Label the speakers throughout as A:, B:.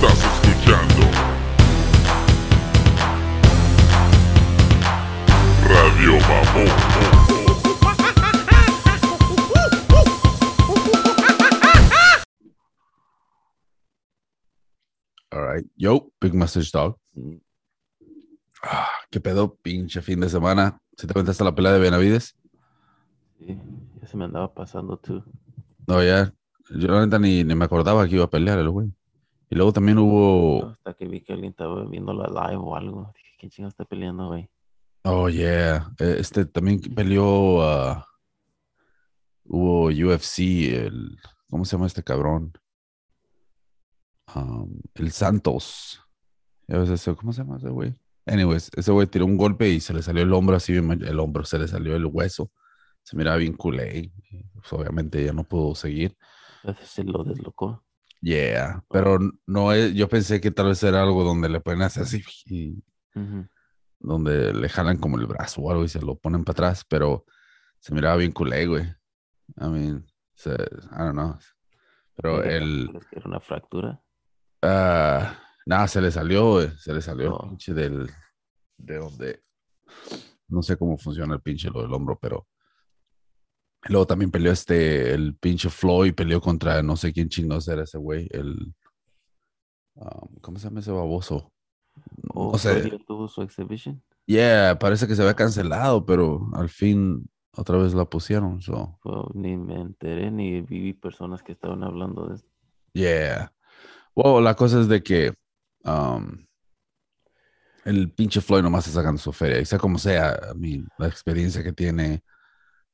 A: Estás escuchando Radio Mamón.
B: All right. Yo, Big Message Dog. Ah, ¿Qué pedo, pinche fin de semana? ¿Se te cuenta hasta la pelea de Benavides?
C: Sí, ya se me andaba pasando tú.
B: No, ya. Yo la neta ni, ni me acordaba que iba a pelear el güey. Y luego también hubo.
C: Hasta que vi que alguien estaba viendo la live o algo. Dije, ¿quién chingo está peleando, güey?
B: Oh, yeah. Eh, Este también peleó. hubo UFC, el. ¿Cómo se llama este cabrón? Um, el Santos. Ya ves ese- ¿Cómo se llama ese güey? Anyways, ese güey tiró un golpe y se le salió el hombro así, el hombro, se le salió el hueso. Se miraba bien culé. pues, obviamente ya no pudo seguir.
C: Se lo deslocó.
B: Yeah, pero no es, yo pensé que tal vez era algo donde le pueden hacer así y donde le jalan como el brazo o algo y se lo ponen para atrás, pero se miraba bien culé, güey. I mean, se- I don't know. Pero
C: ¿Crees que-
B: el,
C: era una fractura?
B: ah, nada, se le salió, güey, se le salió
C: Oh.
B: el pinche del, de donde, no sé cómo funciona el pinche lo del hombro, pero luego también peleó este, el pinche Floyd, peleó contra no sé quién chingos era ese güey, el, um, ¿cómo se llama ese baboso?
C: ¿O
B: No sé.
C: todavía tuvo su exhibition?
B: Yeah, parece que se había cancelado, pero al fin otra vez la pusieron. So,
C: ni me enteré ni vi personas que estaban hablando de esto.
B: yeah. Well, la cosa es de que um, el pinche Floyd nomás está sacando su feria. Y sea como sea, I mean, la experiencia que tiene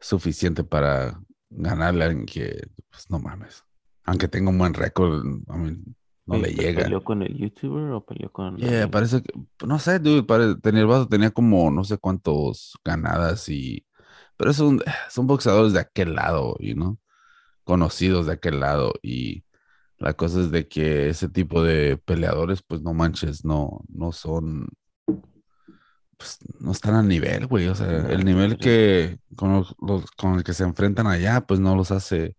B: suficiente para ganarle a alguien que, pues no mames. Aunque tenga un buen récord, I mean, no le
C: Oye, ¿pe-
B: llega.
C: ¿Peleó con el youtuber o peleó con.?
B: Yeah, parece que, no sé, dude, pare- tenía tenía como no sé cuántos ganadas y, pero es un- son boxeadores de aquel lado, y no conocidos de aquel lado y la cosa es de que ese tipo de peleadores, pues no manches, no, no son, pues no están al nivel, güey, o sea, el nivel que con, los- con el que se enfrentan allá, pues no los hace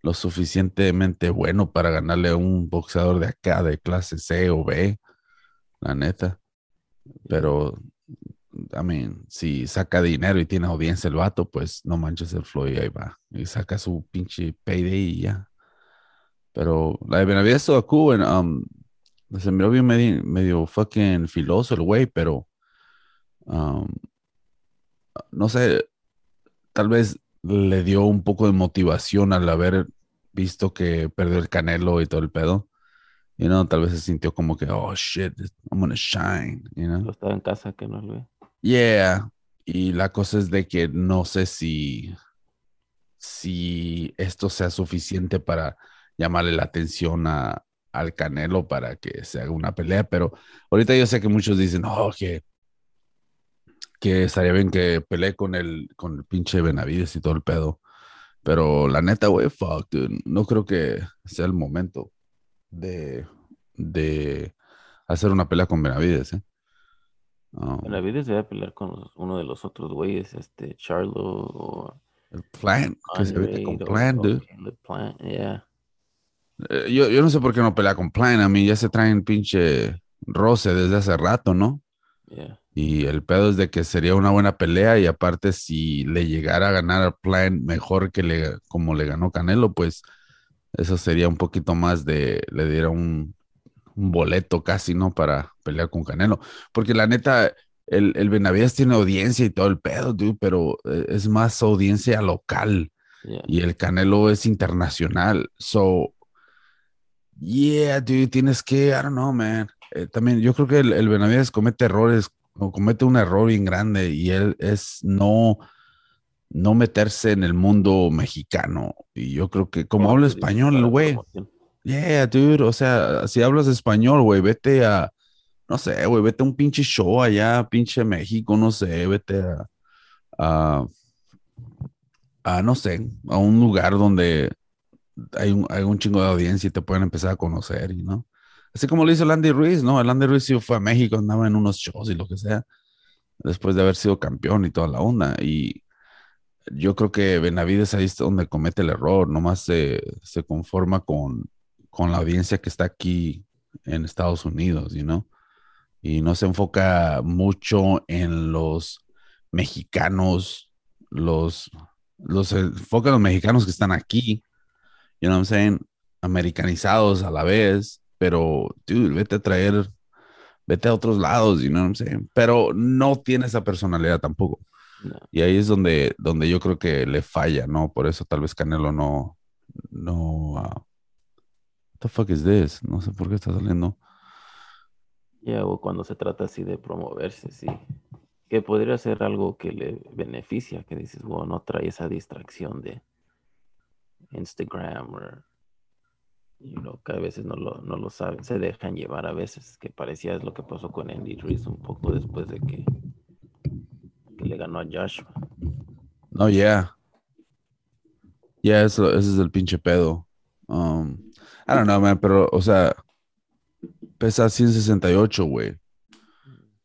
B: lo suficientemente bueno para ganarle a un boxeador de acá, de clase C o B, la neta. Pero, I mean, si saca dinero y tiene audiencia el vato, pues no manches el Floyd ahí va. Y saca su pinche payday y ya. Pero la de Benavides and, um, se miró bien medio, medio fucking filoso el güey, pero um, no sé, tal vez le dio un poco de motivación al haber visto que perdió el Canelo y todo el pedo. You know, tal vez se sintió como que, oh shit, I'm gonna shine, you know.
C: Lo estaba en casa que no lo ve.
B: Yeah, y la cosa es de que no sé si, si esto sea suficiente para llamarle la atención a, al Canelo para que se haga una pelea, pero ahorita yo sé que muchos dicen, oh, que, que estaría bien que pelee con el, con el pinche Benavides y todo el pedo, pero la neta, güey, fuck, dude, no creo que sea el momento de, de hacer una pelea con Benavides, ¿eh? Um,
C: Benavides debe pelear con uno de los otros güeyes, este Charlo o
B: El plan, que se vete con
C: Andrade o-
B: plan,
C: o
B: dude.
C: Plant, yeah.
B: Eh, yo, yo no sé por qué no pelea con plan. A mí ya se traen pinche roce desde hace rato, ¿no?
C: Yeah.
B: Y el pedo es de que sería una buena pelea. Y aparte, si le llegara a ganar a plan mejor que le, como le ganó Canelo, pues eso sería un poquito más de, le diera un, un boleto casi, ¿no? Para pelear con Canelo. Porque la neta, el, el Benavides tiene audiencia y todo el pedo, dude, pero eh, es más audiencia local.
C: yeah.
B: y el Canelo es internacional. So, yeah, dude, tienes que, I don't know, man. Eh, también yo creo que el, el Benavides comete errores, o comete un error bien grande y él es no, no meterse en el mundo mexicano. Y yo creo que como
C: Como
B: habla español, güey. Yeah, dude, o sea, si hablas español, güey, vete a, no sé, güey, vete a un pinche show allá, pinche México, no sé, vete a, a, a, no sé, a un lugar donde hay un, hay un chingo de audiencia y te pueden empezar a conocer, y ¿no? Así como lo hizo el Andy Ruiz, ¿no? El Andy Ruiz sí fue a México, andaba en unos shows y lo que sea, después de haber sido campeón y toda la onda, y yo creo que Benavides ahí es donde comete el error, nomás se, se conforma con, con la audiencia que está aquí en Estados Unidos, you know? Y no se enfoca mucho en los mexicanos, los, los enfoca en los mexicanos que están aquí, you know what I'm? Americanizados a la vez, pero, dude, vete a traer, vete a otros lados, you know what I'm saying? Pero no tiene esa personalidad tampoco.
C: No.
B: Y ahí es donde, donde yo creo que le falla, ¿no? Por eso tal vez Canelo no, no, ah, what the fuck is this? No sé por qué está saliendo.
C: Ya, o cuando se trata así de promoverse, sí. Que podría ser algo que le beneficia, que dices, bueno, no trae esa distracción de Instagram o, you know, que a veces no lo, no lo saben, se dejan llevar a veces, que parecía es lo que pasó con Andy Ruiz un poco después de que, que le ganó a Joshua.
B: No, yeah. Yeah, eso, ese es el pinche pedo. Um, I don't know, man, pero, o sea, pesa 168, güey.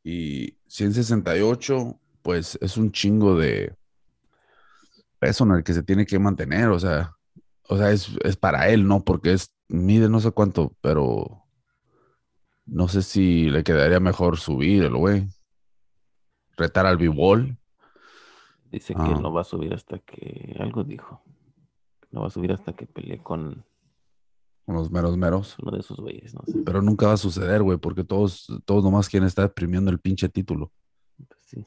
B: Y 168, pues es un chingo de peso en el que se tiene que mantener, o sea, o sea, es, es para él, ¿no? Porque es, mide no sé cuánto, pero no sé si le quedaría mejor subir el güey. Retar al b-ball.
C: Dice que
B: Ah.
C: no va a subir hasta que, algo dijo, no va a subir hasta que pelee con
B: con los meros meros.
C: uno de esos güeyes, no sé.
B: Pero nunca va a suceder, güey, porque todos, todos nomás quieren estar exprimiendo el pinche título.
C: Pues sí.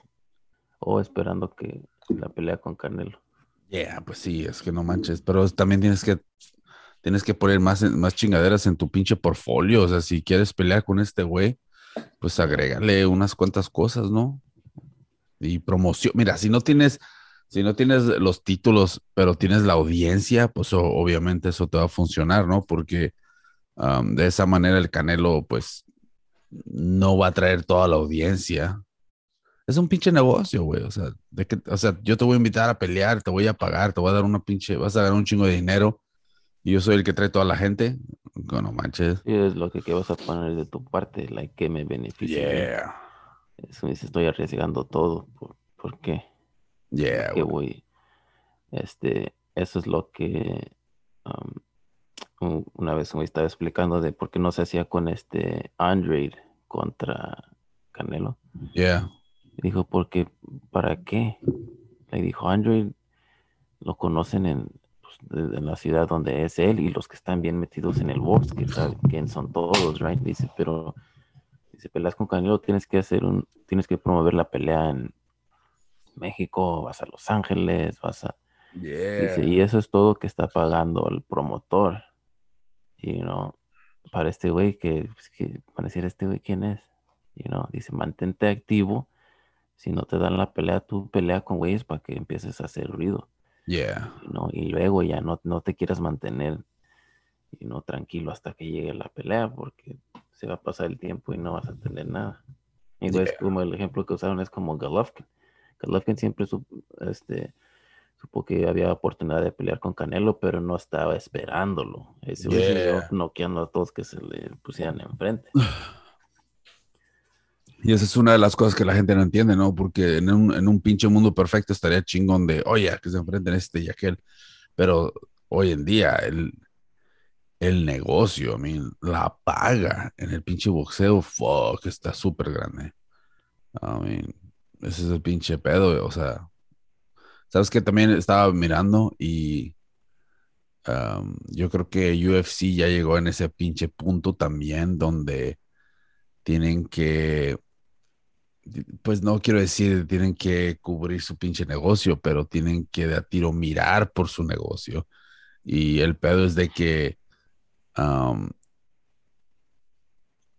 C: O esperando que la pelea con Canelo.
B: Yeah, pues sí, es que no manches. Pero también tienes que, tienes que poner más, más chingaderas en tu pinche portfolio. O sea, si quieres pelear con este güey, pues agrégale unas cuantas cosas, ¿no? Y promoción. Mira, si no tienes, si no tienes los títulos, pero tienes la audiencia, pues obviamente eso te va a funcionar, ¿no? Porque de esa manera el Canelo, pues, no va a traer toda la audiencia. Es un pinche negocio, güey. O sea, de que, o sea, yo te voy a invitar a pelear, te voy a pagar, te voy a dar una pinche, vas a ganar un chingo de dinero. Y yo soy el que trae toda la gente. No manches.
C: Y es lo que, que vas a poner de tu parte, like, que me beneficia.
B: Yeah.
C: Eso dice, estoy arriesgando todo. ¿Por, por qué?
B: Yeah,
C: que voy. Este, eso es lo que um, un- una vez me estaba explicando de por qué no se hacía con este Andre contra Canelo.
B: Yeah.
C: Dijo, porque, ¿para qué? Le dijo, Andre lo conocen en, en la ciudad donde es él y los que están bien metidos en el box, que saben quién son todos, right? Dice, pero si peleas con Canelo, tienes que hacer un, tienes que promover la pelea en México, vas a Los Ángeles, vas a Dice, y eso es todo que está pagando el promotor. Y no, para este güey que, pues, que para decir este güey quién es. Y no, dice, mantente activo. Si no te dan la pelea, tú pelea con güeyes para que empieces a hacer ruido.
B: Yeah.
C: no, y luego ya no, no te quieras mantener y no tranquilo hasta que llegue la pelea, porque se va a pasar el tiempo y no vas a tener nada. Y pues,
B: Yeah.
C: como el ejemplo que usaron es como Golovkin. Golovkin siempre supo, este, supo que había oportunidad de pelear con Canelo, pero no estaba esperándolo. Ese
B: Yeah.
C: vio noqueando a todos que se le pusieran enfrente.
B: Y esa es una de las cosas que la gente no entiende, ¿no? Porque en un, en un pinche mundo perfecto estaría chingón de, oye, que se enfrenten este y aquel. Pero hoy en día, el, el negocio, I mean, la paga en el pinche boxeo, fuck, está súper grande. I mean, ese es el pinche pedo, o sea. ¿Sabes que También estaba mirando y um, yo creo que UFC ya llegó en ese pinche punto también donde tienen que, pues no quiero decir tienen que cubrir su pinche negocio, pero tienen que de a tiro mirar por su negocio. Y el pedo es de que um,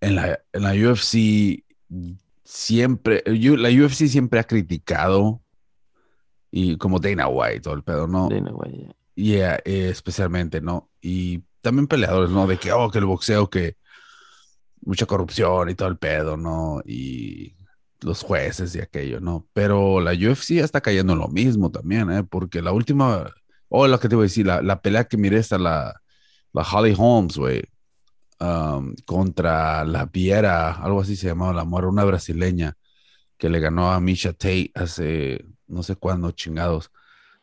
B: en, la, en la UFC siempre, la UFC siempre ha criticado y como Dana White, todo el pedo, ¿no?
C: Dana White.
B: Yeah, eh, especialmente, ¿no? Y también peleadores, ¿no? De que, oh, que el boxeo, que mucha corrupción y todo el pedo, ¿no? Y los jueces y aquello, ¿no? Pero la UFC ya está cayendo en lo mismo también, ¿eh? Porque la última, oh, lo que te voy a decir, la, la pelea que miré está la, la Holly Holmes, güey, um, contra la Viera, algo así se llamaba la mujer, una brasileña que le ganó a Misha Tate hace no sé cuándo, chingados.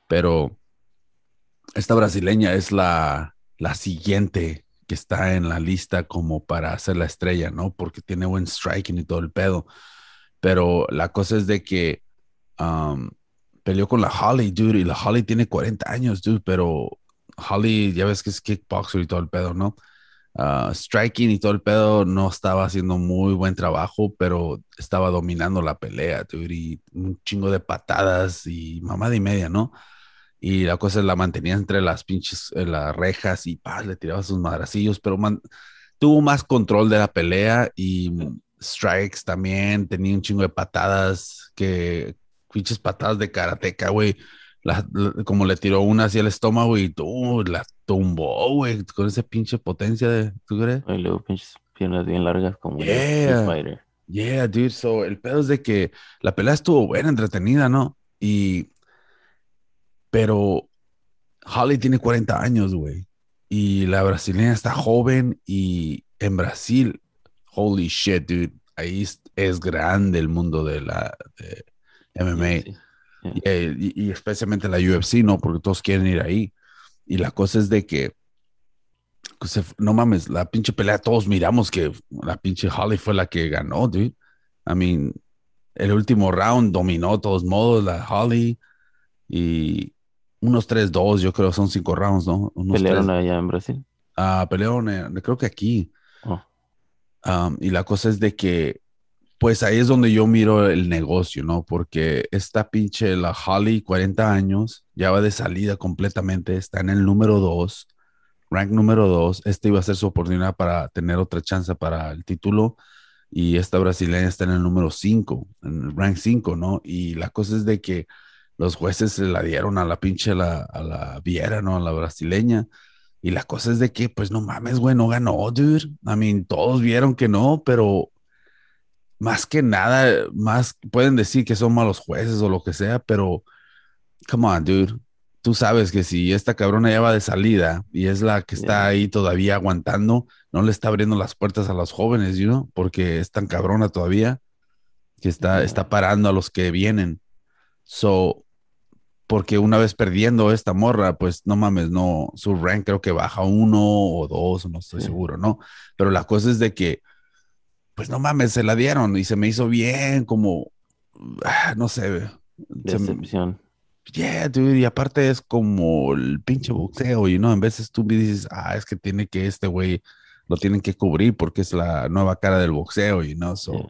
B: Pero esta brasileña es la, la siguiente que está en la lista como para hacer la estrella, ¿no? Porque tiene buen striking y todo el pedo. Pero la cosa es de que um, peleó con la Holly, dude, y la Holly tiene 40 años, dude, pero Holly, ya ves que es kickboxer y todo el pedo, ¿no? Uh, striking y todo el pedo no estaba haciendo muy buen trabajo, pero estaba dominando la pelea, dude, y un chingo de patadas y mamada y media, ¿no? Y la cosa es la mantenía entre las pinches, eh, las rejas y pa, le tiraba sus madracillos, pero tuvo más control de la pelea y strikes también, tenía un chingo de patadas que pinches patadas de karateca, güey. como le tiró una hacia el estómago y tú la tumbó, güey, con esa pinche potencia de, ¿tú crees?
C: Y luego pinches piernas bien largas como
B: Yeah.
C: fighter.
B: Yeah, dude. So, el pedo es de que la pelea estuvo buena, entretenida, ¿no? Y. Pero Holly tiene 40 años, güey. Y la brasileña está joven. Y en Brasil, holy shit, dude. Ahí es, grande el mundo de la de MMA.
C: Sí, sí.
B: Y, y- y especialmente la UFC, ¿no? Porque todos quieren ir ahí. Y la cosa es de que, fu- no mames, la pinche pelea, todos miramos que la pinche Holly fue la que ganó, dude. I mean, el último round dominó de todos modos la Holly y unos 3-2, yo creo son cinco rounds, ¿no? Unos
C: Pelearon allá en Brasil.
B: Ah, pelearon, eh, creo que aquí.
C: Oh.
B: Y la cosa es de que, pues ahí es donde yo miro el negocio, ¿no? Porque esta pinche, la Holly, 40 años, ya va de salida completamente, está en el número 2, rank número 2. Este iba a ser su oportunidad para tener otra chance para el título. Y esta brasileña está en el número 5, en el rank 5, ¿no? Y la cosa es de que los jueces se la dieron a la pinche, la, a la Viera, ¿no? A la brasileña. Y la cosa es de que, pues no mames, güey, no ganó, dude. I mean, todos vieron que no, pero más que nada, más pueden decir que son malos jueces o lo que sea, pero come on, dude. Tú sabes que si esta cabrona ya va de salida y es la que está ahí todavía aguantando, no le está abriendo las puertas a los jóvenes, you know, porque es tan cabrona todavía que está, está parando a los que vienen. So, porque una vez perdiendo esta morra, pues no mames, no, su rank creo que baja uno o dos, no estoy
C: Sí.
B: seguro, ¿no? Pero la cosa es de que, pues no mames, se la dieron y se me hizo bien, como, ah, no sé, me-
C: Decepción.
B: yeah, dude, y aparte es como el pinche boxeo, y no, en veces tú me dices, ah, es que tiene que este güey lo tienen que cubrir porque es la nueva cara del boxeo, y no, so,
C: Yeah.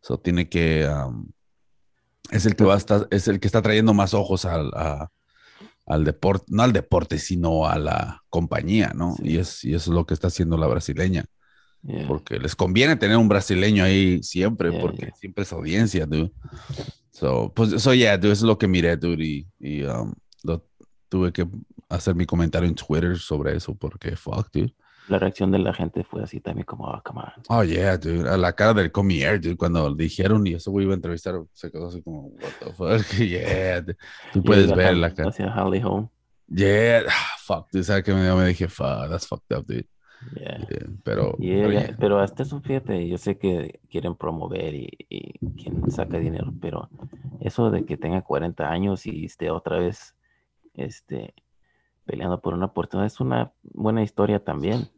B: so tiene que, um, es el que va a estar, es el que está trayendo más ojos al, a- al deporte, no al deporte, sino a la compañía, ¿no?
C: Sí.
B: Y, es, y eso es lo que está haciendo la brasileña,
C: Yeah.
B: porque les conviene tener un brasileño ahí siempre,
C: Yeah,
B: porque
C: yeah.
B: siempre es audiencia, dude. So, pues eso ya, dude, eso es lo que miré, dude, y, y, um, lo, tuve que hacer mi comentario en Twitter sobre eso, porque fuck, dude.
C: La reacción de la gente fue así también como, oh, come on.
B: Oh, yeah, dude. A la cara del Comier, dude, cuando dijeron y eso güey iba a entrevistar, se quedó así como, what the fuck, yeah. dude. Tú puedes ver la cara.
C: Hacia Holly Home.
B: Yeah, ah, fuck, dude. ¿Sabes qué me, me dije, fuck, that's fucked up, dude.
C: Yeah.
B: Yeah, pero,
C: Y
B: pero yeah.
C: pero hasta eso, fíjate, yo sé que quieren promover y, y quien saca dinero, pero eso de que tenga 40 años y esté otra vez este, peleando por una oportunidad es una buena historia también.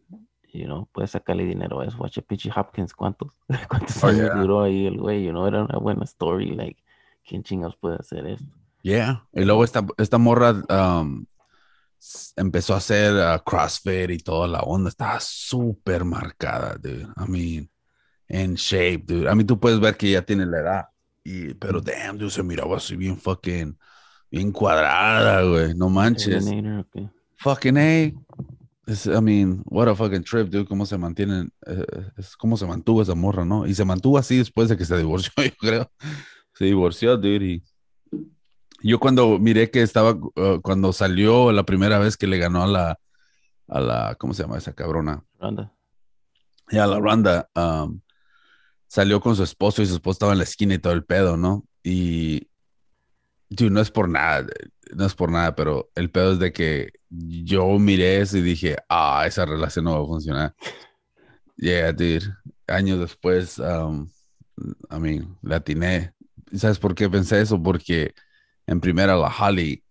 C: You know, puedes sacarle dinero a eso. Watch a Pitchy Hopkins, ¿cuántos, cuántos
B: Oh,
C: años
B: yeah.
C: duró ahí el güey? You know, era una buena story. Like, ¿quién chingados puede hacer esto?
B: Yeah. Y luego esta, esta morra um, empezó a hacer uh, CrossFit y toda la onda. Estaba súper marcada, dude. I mean, en shape, dude. A mí tú puedes ver que ya tiene la edad. Y, pero damn, dude, se miraba así bien fucking, bien cuadrada, güey. No manches.
C: Terminator, ok.
B: Fucking A. Es- I mean, what a fucking trip, dude. Cómo se mantienen, eh, es cómo se mantuvo esa morra, ¿no? Y se mantuvo así después de que se divorció, yo creo. Se divorció, dude. Y yo cuando miré que estaba, uh, cuando salió la primera vez que le ganó a la, a la, ¿cómo se llama esa cabrona?
C: Ronda.
B: Y a la Ronda, um, salió con su esposo y su esposo estaba en la esquina y todo el pedo, ¿no? Y, dude, no es por nada, no es por nada, pero el pedo es de que yo miré eso y dije, ah, esa relación no va a funcionar. Yeah, dude. Años después, um, I mean, la atiné. ¿Y ¿Sabes por qué pensé eso? Porque en primera la Holly,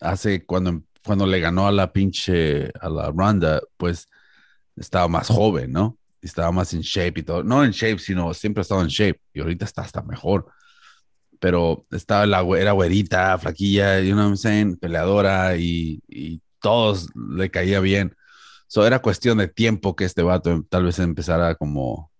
B: hace cuando, cuando le ganó a la pinche, a la Ronda, pues estaba más joven, ¿no? Estaba más en shape y todo. No en shape, sino siempre ha estado en shape. Y ahorita está hasta mejor. Pero estaba la, era güerita, flaquilla, you know what I'm saying, peleadora y, y todos le caía bien. So era cuestión de tiempo que este vato tal vez empezara como,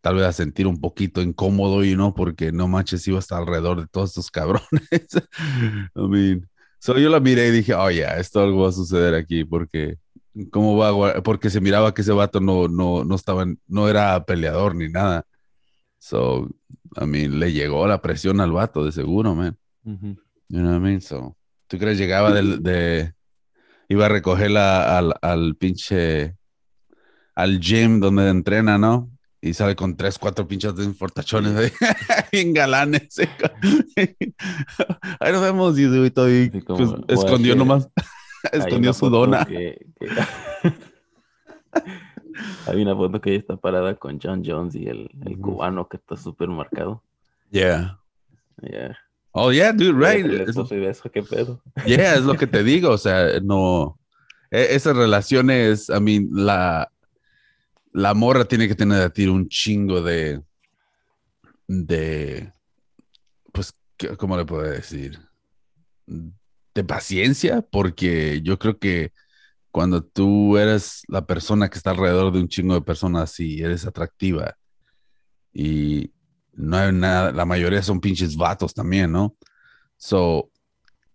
B: tal vez a sentir un poquito incómodo, y no, porque no manches, iba hasta alrededor de todos estos cabrones. I mean, so yo la miré y dije, oh, ya, esto algo va a suceder aquí, porque, ¿cómo va a Porque se miraba que ese vato no, no, no estaba, no era peleador ni nada. So, I mean, le llegó la presión al vato, de seguro, man.
C: Ujú.
B: You know what I mean? So, ¿tú crees llegaba del, de, iba a recogerla al, al pinche, al gym donde entrena, ¿no? Y sale con tres, cuatro pinches de fortachones ahí, bien galanes. Ahí nos vemos y y y,
C: como,
B: pues, escondió nomás, escondió su dona.
C: que- que- Hay una foto que ella está parada con John Jones y el, el cubano que está súper marcado.
B: Yeah.
C: Yeah.
B: Oh, yeah, dude, right.
C: El
B: Es-
C: esposo y beso, ¿Qué pedo?
B: Yeah, es lo que te digo, o sea, no, e- esas relaciones, I mean, la, la morra tiene que tener a ti un chingo de, de, pues, ¿qué- ¿cómo le puedo decir? De paciencia, porque yo creo que cuando tú eres la persona que está alrededor de un chingo de personas y eres atractiva y no hay nada, la mayoría son pinches vatos también, ¿no? So,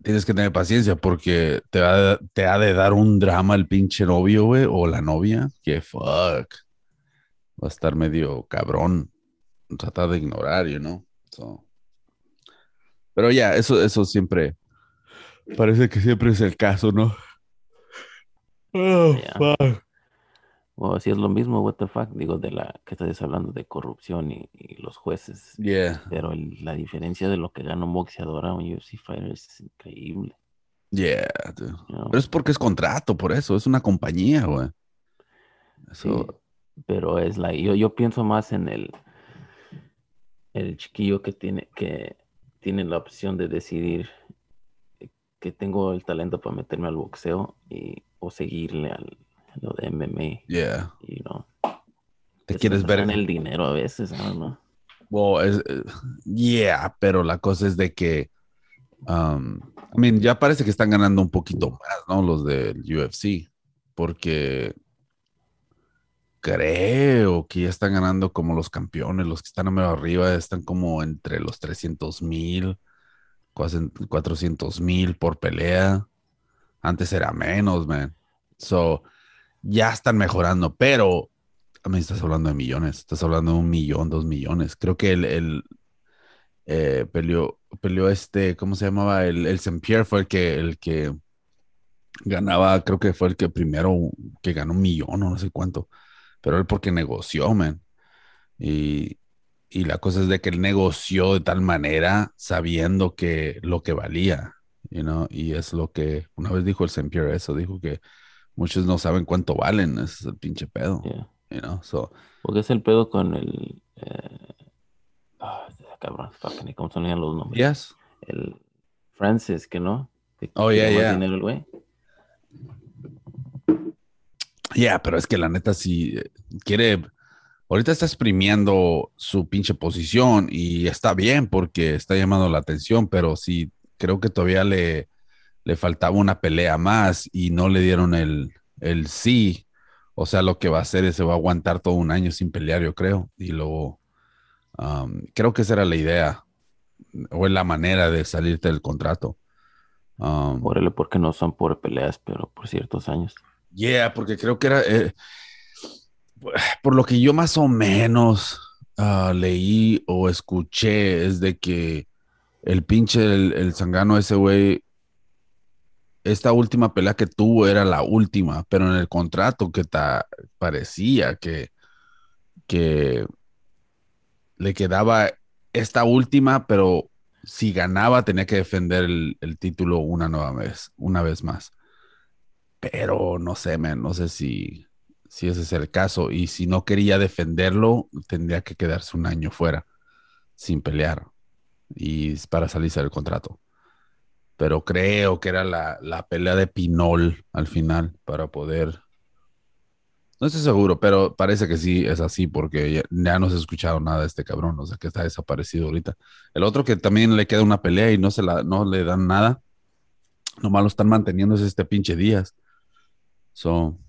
B: tienes que tener paciencia porque te, va- te ha de dar un drama el pinche novio, güey, o la novia, que fuck. Va a estar medio cabrón. Tratar de ignorar, you know. So. Pero ya, eso, eso siempre. Parece que siempre es el caso, ¿no? Oh, fuck.
C: O si es lo mismo, what the fuck, digo, de la que estás hablando de corrupción y, y los jueces.
B: Yeah,
C: Pero el- la diferencia de lo que gana un boxeador a un UFC fighter es increíble.
B: yeah. dude.
C: you know?
B: Pero es porque es contrato, por eso. Es una compañía, güey.
C: Sí, pero es la, yo, yo pienso más en el, el chiquillo que tiene, que tiene la opción de decidir que tengo el talento para meterme al boxeo y, o seguirle al lo de MMA,
B: yeah.
C: you know.
B: Te
C: Es
B: quieres ver
C: en el dinero a veces.
B: Well, es, eh, yeah, pero la cosa es de que, um, I mean, ya parece que están ganando un poquito más, ¿no? Los del UFC, porque creo que ya están ganando como los campeones, los que están a medio arriba están como entre los 300 mil, 400 mil por pelea. Antes era menos, man. So, ya están mejorando, pero a mí estás hablando de millones, estás hablando de un millón, dos millones. Creo que el, el eh, peleó, peleó este, ¿cómo se llamaba? El, el Saint Pierre fue el que, el que ganaba, creo que fue el que primero que ganó un millón o no sé cuánto, pero él porque negoció, man. Y, y la cosa es de que él negoció de tal manera sabiendo que lo que valía, you know, y es lo que una vez dijo el Saint Pierre eso, dijo que muchos no saben cuánto valen, ese es el pinche pedo,
C: Yeah.
B: you know, so,
C: Porque es el pedo con el... eh, ah, cabrón, ¿cómo se los nombres?
B: yes.
C: El Francis, que no. Que
B: Oh, yeah, yeah.
C: dinero el güey.
B: Ya, pero es que la neta si quiere, ahorita está exprimiendo su pinche posición y está bien porque está llamando la atención, pero sí creo que todavía le, le faltaba una pelea más y no le dieron el, el sí. O sea, lo que va a hacer es se va a aguantar todo un año sin pelear, yo creo. Y luego, um, creo que esa era la idea o es la manera de salirte del contrato. Um,
C: Órale, porque no son por peleas, pero por ciertos años.
B: Yeah, porque creo que era, eh, por lo que yo más o menos ah, leí o escuché, es de que el pinche, el, el Zangano ese güey, esta última pelea que tuvo era la última, pero en el contrato que ta- parecía que, que le quedaba esta última, pero si ganaba tenía que defender el, título una nueva vez, una vez más. Pero no sé, man, no sé si, si ese es el caso. Y si no quería defenderlo, tendría que quedarse un año fuera sin pelear y para salirse del contrato. Pero creo que era la, la pelea de Pinol al final para poder No estoy seguro, pero parece que sí es así porque ya, ya no se ha escuchado nada de este cabrón, o sea que está desaparecido ahorita. El otro que también le queda una pelea y no se la, no le dan nada, nomás lo están manteniendo es este pinche Díaz. So,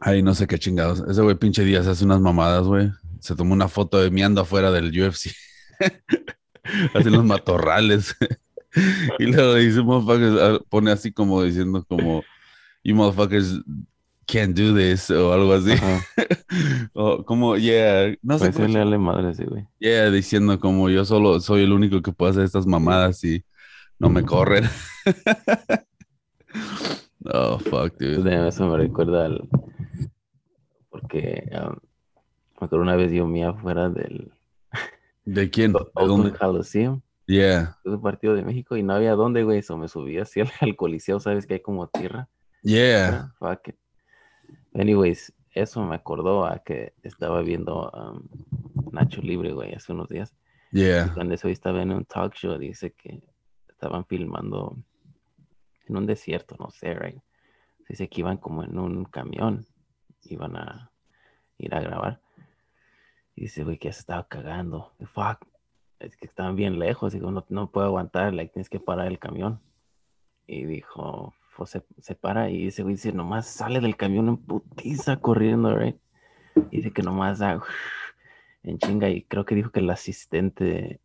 B: ay, no sé qué chingados. Ese güey pinche Díaz hace unas mamadas, güey. Se tomó una foto de miando afuera del UFC. Hace los matorrales. y luego dice, motherfuckers, ah, pone así como diciendo como, you motherfuckers can't do this o algo así. O como, yeah, no sé.
C: Pues le madre ese güey.
B: Yeah, diciendo como yo solo soy el único que puede hacer estas mamadas y no me corren. oh, fuck, dude.
C: Eso me recuerda al... Porque um, me acuerdo una vez yo me afuera del
B: ¿De quién? ¿De dónde?
C: Coliseum,
B: Yeah,
C: un partido de México y no había dónde, güey, eso me subí así al, al coliseo, sabes que hay como tierra.
B: yeah.
C: Ah, fuck it. Anyways, eso me acordó a que estaba viendo um, Nacho Libre, güey, hace unos días.
B: Yeah.
C: Cuando eso estaba en un talk show, dice que estaban filmando en un desierto, no sé, right? Dice que iban como en un camión, iban a ir a grabar. Y dice, güey, que ya se estaba cagando. Fuck, es que estaban bien lejos. Digo, no, no puedo aguantar, like, tienes que parar el camión. Y dijo, pues, se, se para y dice, güey, dice, nomás sale del camión en putiza corriendo, right? Y dice que nomás da en chinga. Y creo que dijo que el asistente,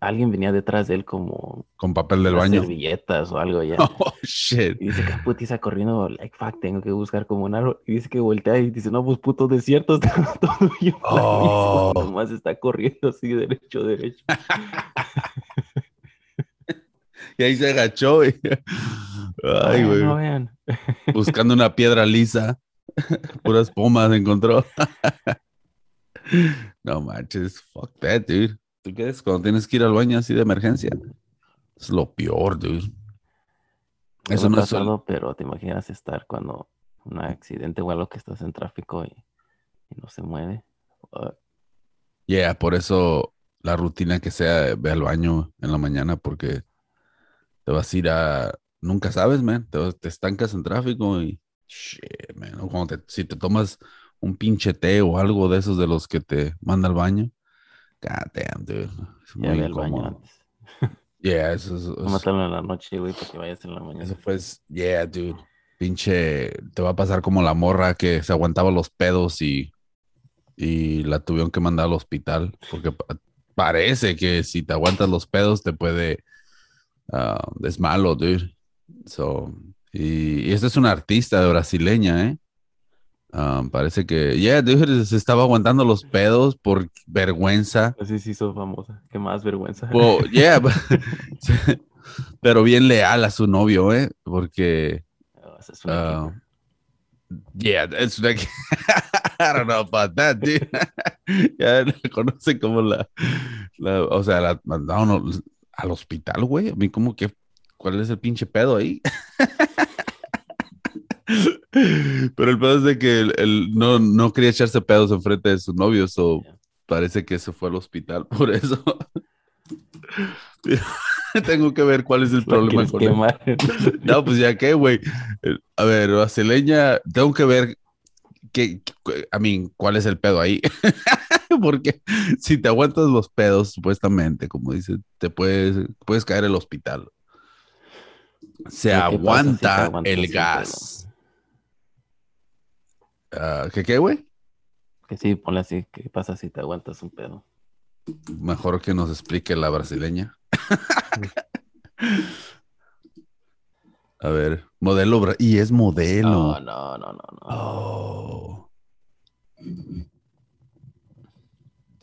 C: alguien venía detrás de él como
B: Con papel del baño.
C: servilletas o algo ya.
B: Oh, shit.
C: Y dice que putiza corriendo, like, fuck, tengo que buscar como un árbol. Y dice que voltea y dice, no, pues puto desierto, está todo bien
B: Oh.
C: planísimo, Nomás está corriendo así, derecho, derecho.
B: Y ahí se agachó. y- Ay, güey.
C: No vean.
B: Buscando una piedra lisa. Puras pomas encontró. No manches. Fuck that, dude. ¿Tú qué es cuando tienes que ir al baño así de emergencia? Es lo peor, dude. Eso no es solo-
C: pasado, pero te imaginas estar cuando un accidente o algo que estás en tráfico y, y no se mueve. Fuck.
B: Yeah, por eso la rutina que sea, ve al baño en la mañana porque te vas a ir a... Nunca sabes, man. Te, te estancas en tráfico y... Shit, man. O cuando te- si te tomas un pinche té o algo de esos de los que te manda al baño. God damn, dude. Es
C: Ya
B: muy
C: baño
B: incómodo.
C: antes.
B: Yeah, eso es...
C: Matarlo en la noche, güey, para que vayas en la mañana.
B: eso fue... Yeah, dude. Pinche... Te va a pasar como la morra que se aguantaba los pedos y... Y la tuvieron que mandar al hospital porque pa- parece que si te aguantas los pedos te puede... ah, es malo, dude. So, y, y esta es una artista brasileña, ¿eh? Ah, parece que, yeah, dude, se estaba aguantando los pedos por vergüenza.
C: Así sí sos famosa. Qué más vergüenza.
B: Well, yeah, but- pero bien leal a su novio, ¿eh? Porque,
C: Oh, es keeper.
B: yeah, it's like, I don't know about that, dude. ya la conocen como la, la- o sea, la mandaron al hospital, güey. A mí como que, ¿cuál es el pinche pedo ahí? Pero el pedo es de que él, él no, no quería echarse pedos enfrente de su novio, so parece que se fue al hospital por eso. Tengo que ver cuál es el problema con él. No, pues ya que, güey. A ver, brasileña, tengo que ver qué- a mí, cuál es el pedo ahí. Porque si te aguantas los pedos, supuestamente, como dice, te puedes, puedes caer el hospital. Se
C: Pero ¿qué pasa si te
B: aguanta el gas. Ah, ¿Qué qué, güey?
C: Que sí, ponle así. ¿Qué pasa si te aguantas un pedo?
B: Mejor que nos explique la brasileña. A ver, modelo, bra- y es modelo.
C: No, no, no, no, no.
B: Oh.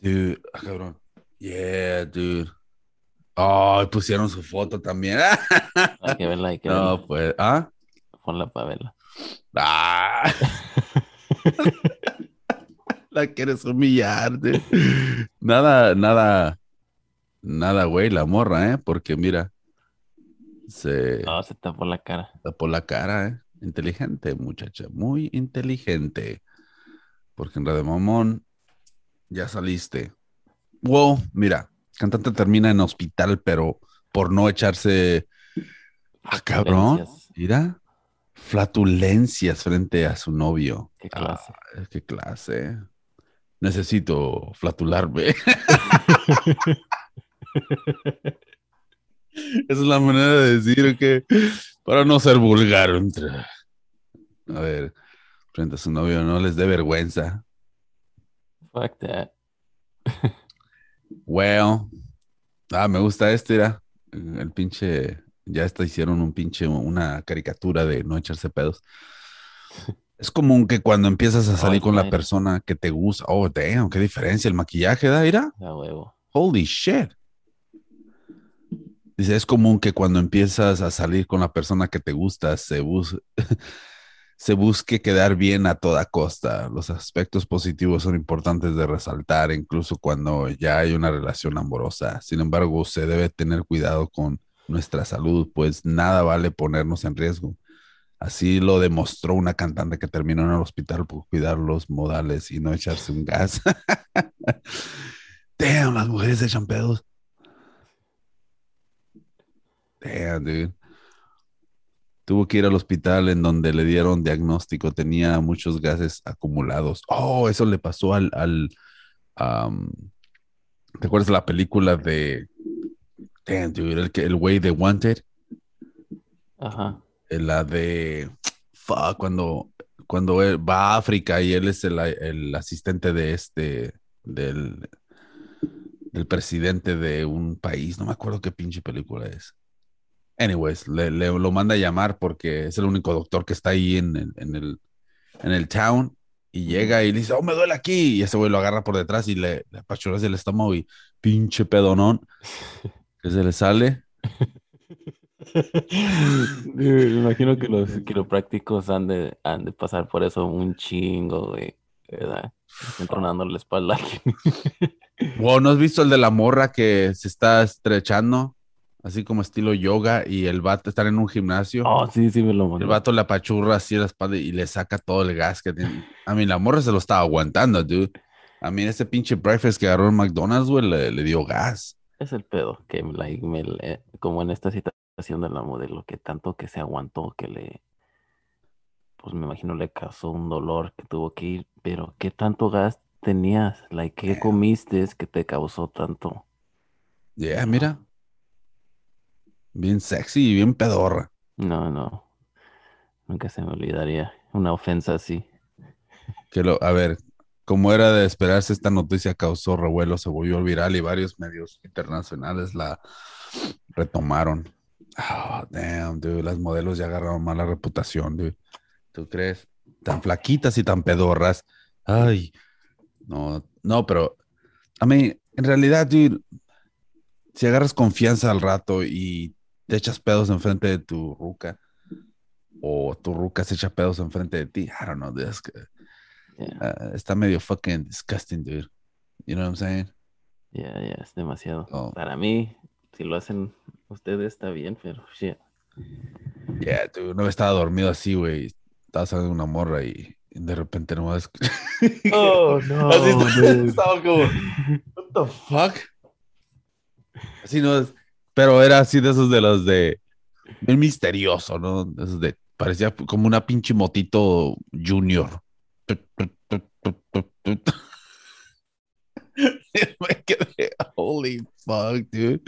B: Dude, ah, cabrón. Yeah, dude. Oh, pusieron su foto también.
C: Hay que verla, hay que verla.
B: no, pues, ¿ah?
C: Ponla para verla.
B: Ah. La quieres humillar, dude. Nada, nada, nada, güey, la morra, ¿eh? Porque mira, se
C: No, se tapó la cara.
B: tapó la cara, ¿eh? Inteligente, muchacha, muy inteligente. Porque en Radio Mamón ya saliste. Wow, mira, cantante termina en hospital, pero por no echarse. Ah, cabrón. Mira, Flatulencias frente a su novio.
C: Qué clase.
B: Ah, qué clase. Necesito flatularme. Esa es la manera de decir que para no ser vulgar. entre- A ver, frente a su novio no les dé vergüenza.
C: Fuck that.
B: Well, ah, me gusta este, era el pinche, ya hasta hicieron un pinche, una caricatura de no echarse pedos. Es común que cuando empiezas a salir con la persona que te gusta, oh, damn, qué diferencia el maquillaje, ¿da?
C: Huevo.
B: holy shit. Dice, es común que cuando empiezas a salir con la persona que te gusta, se, bus- se busque quedar bien a toda costa. Los aspectos positivos son importantes de resaltar, incluso cuando ya hay una relación amorosa. Sin embargo, se debe tener cuidado con nuestra salud, pues nada vale ponernos en riesgo. Así lo demostró una cantante que terminó en el hospital por cuidar los modales y no echarse un gas. Damn, las mujeres echan pedos. Damn, dude. Tuvo que ir al hospital en donde le dieron diagnóstico, tenía muchos gases acumulados. Oh, eso le pasó al, al ¿te acuerdas de la película de Damn, dude, el güey de Wanted?
C: Ajá.
B: Eh, La de fuck, cuando, cuando él va a África y él es el, el asistente de este del, del presidente de un país, no me acuerdo qué pinche película es. Anyways, le, le- lo manda a llamar porque es el único doctor que está ahí en, el- en el, en el town y llega y le dice, oh, me duele aquí. Y ese güey lo agarra por detrás y le, le el estómago y pinche pedonón que se le sale.
C: Me imagino que los quiroprácticos han de, han de pasar por eso un chingo, güey. ¿Verdad? Están tronando la espalda.
B: Wow, ¿no has visto el de la morra que se está estrechando? Así como estilo yoga y el vato está en un gimnasio.
C: Oh, sí, sí, me lo
B: El
C: mandó.
B: vato le apachurra así la espalda y le saca todo el gas que tiene. A mí la morra se lo estaba aguantando, dude. A mí ese pinche breakfast que agarró en McDonald's, güey, le, le dio gas.
C: Es el pedo, que like, me le- como en esta situación de la modelo, que tanto que se aguantó, que le, pues me imagino le causó un dolor que tuvo que ir, pero ¿qué tanto gas tenías? Like, ¿qué comiste que te causó tanto?
B: Yeah, mira. Bien sexy y bien pedorra.
C: No, no, nunca se me olvidaría una ofensa así.
B: Que lo, a ver, como era de esperarse, esta noticia causó revuelo, se volvió viral y varios medios internacionales la retomaron. Oh, damn, dude, las modelos ya agarraron mala reputación, dude. ¿Tú crees? Tan flaquitas y tan pedorras. Ay, no, no, pero a mí, en realidad, dude, si agarras confianza al rato y te echas pedos enfrente de tu ruca, o tu ruca se echa pedos enfrente de ti, I don't know, dude, es que
C: Yeah,
B: Uh, está medio fucking disgusting, dude. You know what I'm saying?
C: yeah, yeah, es demasiado.
B: Oh.
C: Para mí, si lo hacen ustedes está bien, pero shit.
B: Yeah, dude. No estaba dormido así, güey. Estaba saliendo una morra y, de repente nomás.
C: Oh, no,
B: así está-
C: dude.
B: estaba como, what the fuck? Así no es. Pero era así de esos de los de. Bien misterioso, ¿no? De esos de. Parecía como una pinche motito junior. Me quedé, holy fuck, dude.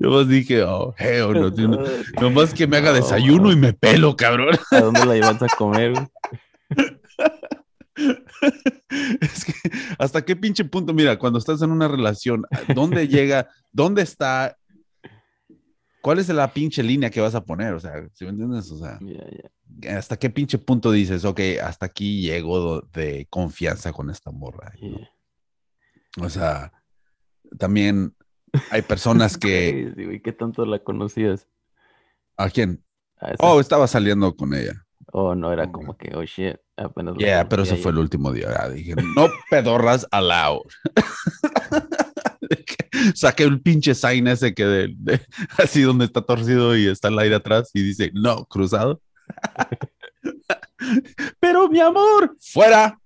B: Yo más dije, oh, hell no, dude. No- Nomás que me haga
C: No,
B: desayuno y me pelo, cabrón.
C: ¿A dónde la llevas a comer?
B: Es que, ¿hasta qué pinche punto? Mira, cuando estás en una relación, ¿dónde llega? ¿Dónde está? ¿Cuál es la pinche línea que vas a poner? O sea, ¿sí me entiendes? O sea,
C: Yeah, yeah,
B: ¿hasta qué pinche punto dices, ok, hasta aquí llego de confianza con esta morra?
C: yeah.
B: O sea, también hay personas que...
C: Crazy, güey, ¿Qué tanto la conocías?
B: ¿A quién? Oh, estaba saliendo con ella.
C: Oh, no, era como que, oh shit, apenas.
B: Yeah, pero ese fue el último día. Ya dije, no pedorras allowed. Saqué el pinche sign ese que de, de- así donde está torcido y está el aire atrás y dice, no, cruzado. pero mi amor, fuera.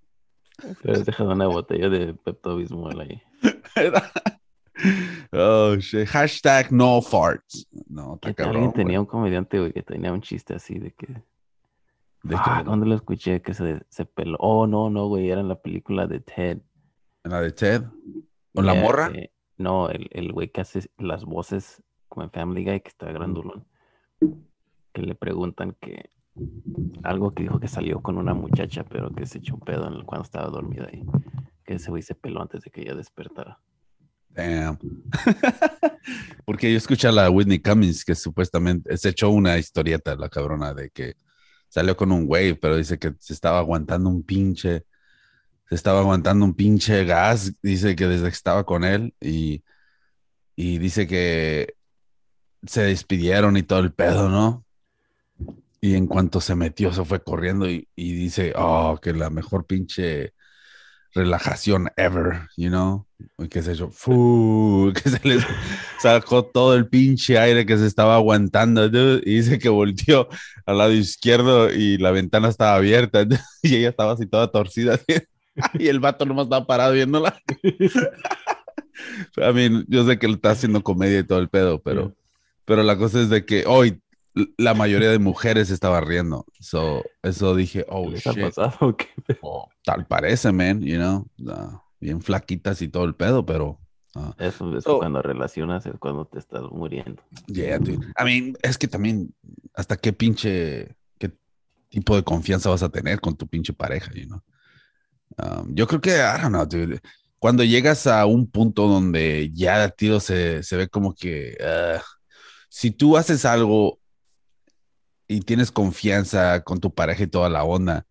C: Te has dejado una botella de Pepto Bismol ahí.
B: oh, shit. Hashtag no farts. No,
C: Que
B: cabrón.
C: Alguien tenía un comediante, güey, que tenía un chiste así de que
B: De
C: Ah, ¿dónde lo escuché que se, se peló? Oh, no, no, güey, era en la película de Ted.
B: en la de Ted. ¿O la
C: Yeah,
B: morra?
C: que- no, el, el güey que hace las voces como en Family Guy, que está grandulón. Que le preguntan que algo que dijo que salió con una muchacha, pero que se echó un pedo en- cuando estaba dormida ahí. Que ese güey se peló antes de que ella despertara.
B: Damn. Porque yo escuché a la Whitney Cummings que supuestamente se echó una historieta, la cabrona, de que salió con un güey, pero dice que se estaba aguantando un pinche, se estaba aguantando un pinche gas, dice que desde que estaba con él y, y dice que se despidieron y todo el pedo, ¿no? Y en cuanto se metió, se fue corriendo y, y dice, oh, que la mejor pinche relajación ever, you know? Y que se echó, fu, que se le sacó todo el pinche aire que se estaba aguantando, dude, y dice que volteó al lado izquierdo y la ventana estaba abierta, dude, y ella estaba así toda torcida, y el vato nomás estaba parado viéndola. I mean, yo sé que él está haciendo comedia y todo el pedo, pero, pero la cosa es de que hoy la mayoría de mujeres estaba riendo. So, eso dije, oh,
C: ¿Les ha
B: shit.
C: pasado? ¿Qué?
B: Oh, tal parece, man, you know, ah, bien flaquitas y todo el pedo, pero ah,
C: Eso es cuando relacionas, es cuando te estás muriendo.
B: yeah, dude. I mean, es que también hasta qué pinche, qué tipo de confianza vas a tener con tu pinche pareja, you know. Um, yo creo que, I don't know, dude. Cuando llegas a un punto donde ya, tío, se, se ve como que ah, si tú haces algo y tienes confianza con tu pareja y toda la onda,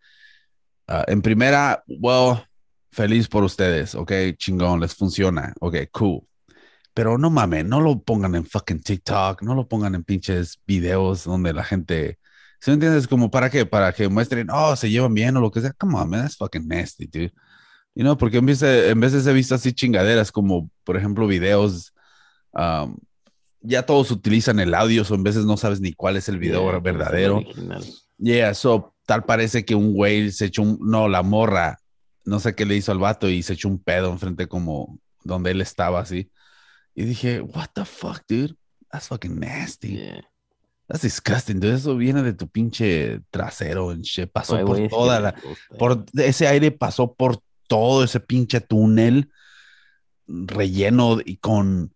B: ah, en primera, well, feliz por ustedes, ok, chingón, les funciona, ok, cool. Pero no mames, no lo pongan en fucking TikTok, no lo pongan en pinches videos donde la gente, ¿sí me entiendes? Como para qué, para que muestren, oh, se llevan bien o lo que sea. Come on, man, that's fucking nasty, dude. You know, porque en de, en veces he visto así chingaderas como, por ejemplo, videos, um, ya todos utilizan el audio, en veces no sabes ni cuál es el video
C: Yeah,
B: verdadero. Yeah, so tal parece que un güey se echó un, no, la morra, no sé qué le hizo al vato y se echó un pedo enfrente como donde él estaba así. Y dije, what the fuck, dude? That's fucking nasty.
C: Yeah.
B: That's disgusting, dude. Eso viene de tu pinche trasero en shit. Pasó
C: Hay
B: por
C: que
B: toda la, por ese aire pasó por todo ese pinche túnel relleno y con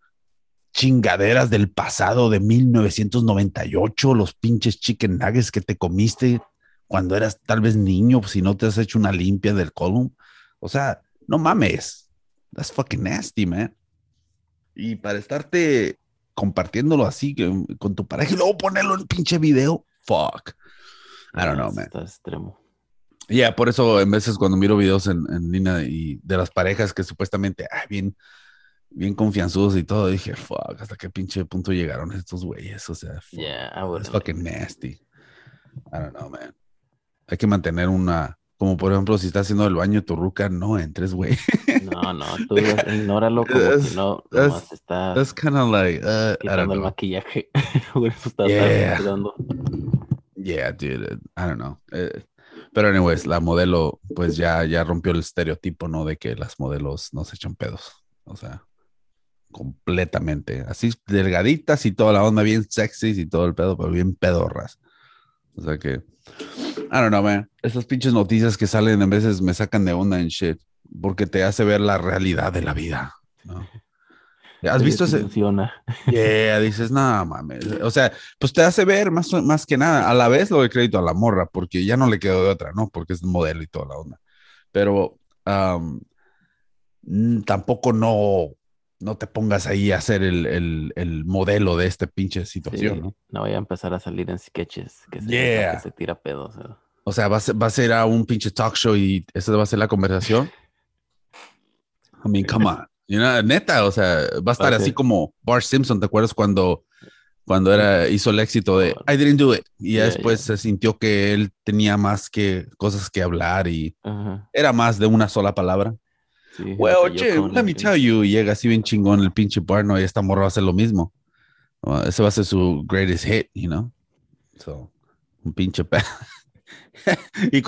B: chingaderas del pasado de 1998, los pinches chicken nuggets que te comiste cuando eras tal vez niño, si no te has hecho una limpia del column. O sea, no mames. That's fucking nasty, man. Y para estarte compartiéndolo así que- con tu pareja y luego ponerlo en pinche video, fuck. I don't know, man.
C: Está extremo.
B: Ya, por eso en veces cuando miro videos en, en línea y de las parejas que supuestamente, ah, bien, bien confianzudos y todo, dije, fuck, hasta qué pinche punto llegaron estos güeyes. O sea, fuck,
C: Yeah, I
B: it's
C: wouldn't.
B: fucking nasty. I don't know, man. Hay que mantener una, como por ejemplo, si estás haciendo el baño tu ruca, no entres, güey.
C: No, no, tú ignóralo como
B: That's-
C: que no,
B: that's-
C: está
B: That's kind of like, uh, I don't
C: quitando el
B: know.
C: maquillaje. Por eso está
B: Yeah. Yeah, dude, I don't know. Eh, pero anyways, la modelo, pues ya, ya rompió el estereotipo, ¿no? De que las modelos no se echan pedos. O sea, completamente. Así delgaditas y toda la onda bien sexy y todo el pedo, pero bien pedorras. O sea que, I don't know, man. Esas pinches noticias que salen en veces me sacan de onda en shit, porque te hace ver la realidad de la vida, ¿no? ¿Has visto ese?
C: desilusiona.
B: Yeah, dices, no mames. O sea, pues te hace ver más, más que nada. A la vez lo de crédito a la morra, porque ya no le quedó de otra, ¿no? Porque es modelo y toda la onda. Pero am, tampoco no, no te pongas ahí a ser el, el, el modelo de esta pinche situación,
C: Sí,
B: ¿no?
C: no voy a empezar a salir en sketches que se,
B: Yeah.
C: que se tira pedos. o sea.
B: O sea, vas, vas a ir a un pinche talk show y esa va a ser la conversación. I mean, come on. You know, neta, o sea, va a estar
C: Va
B: así como Bart Simpson, ¿te acuerdas cuando, cuando era, hizo el éxito de I didn't do it? Y ya
C: Yeah,
B: después se sintió que él tenía más que cosas que hablar y era más de una sola palabra.
C: Sí,
B: Well, let me
C: el-
B: tell you, llega así bien chingón el pinche Bart, ¿no? Y esta morra va a hacer lo mismo. Uh, ese va a ser su greatest hit, you know? So, un pinche y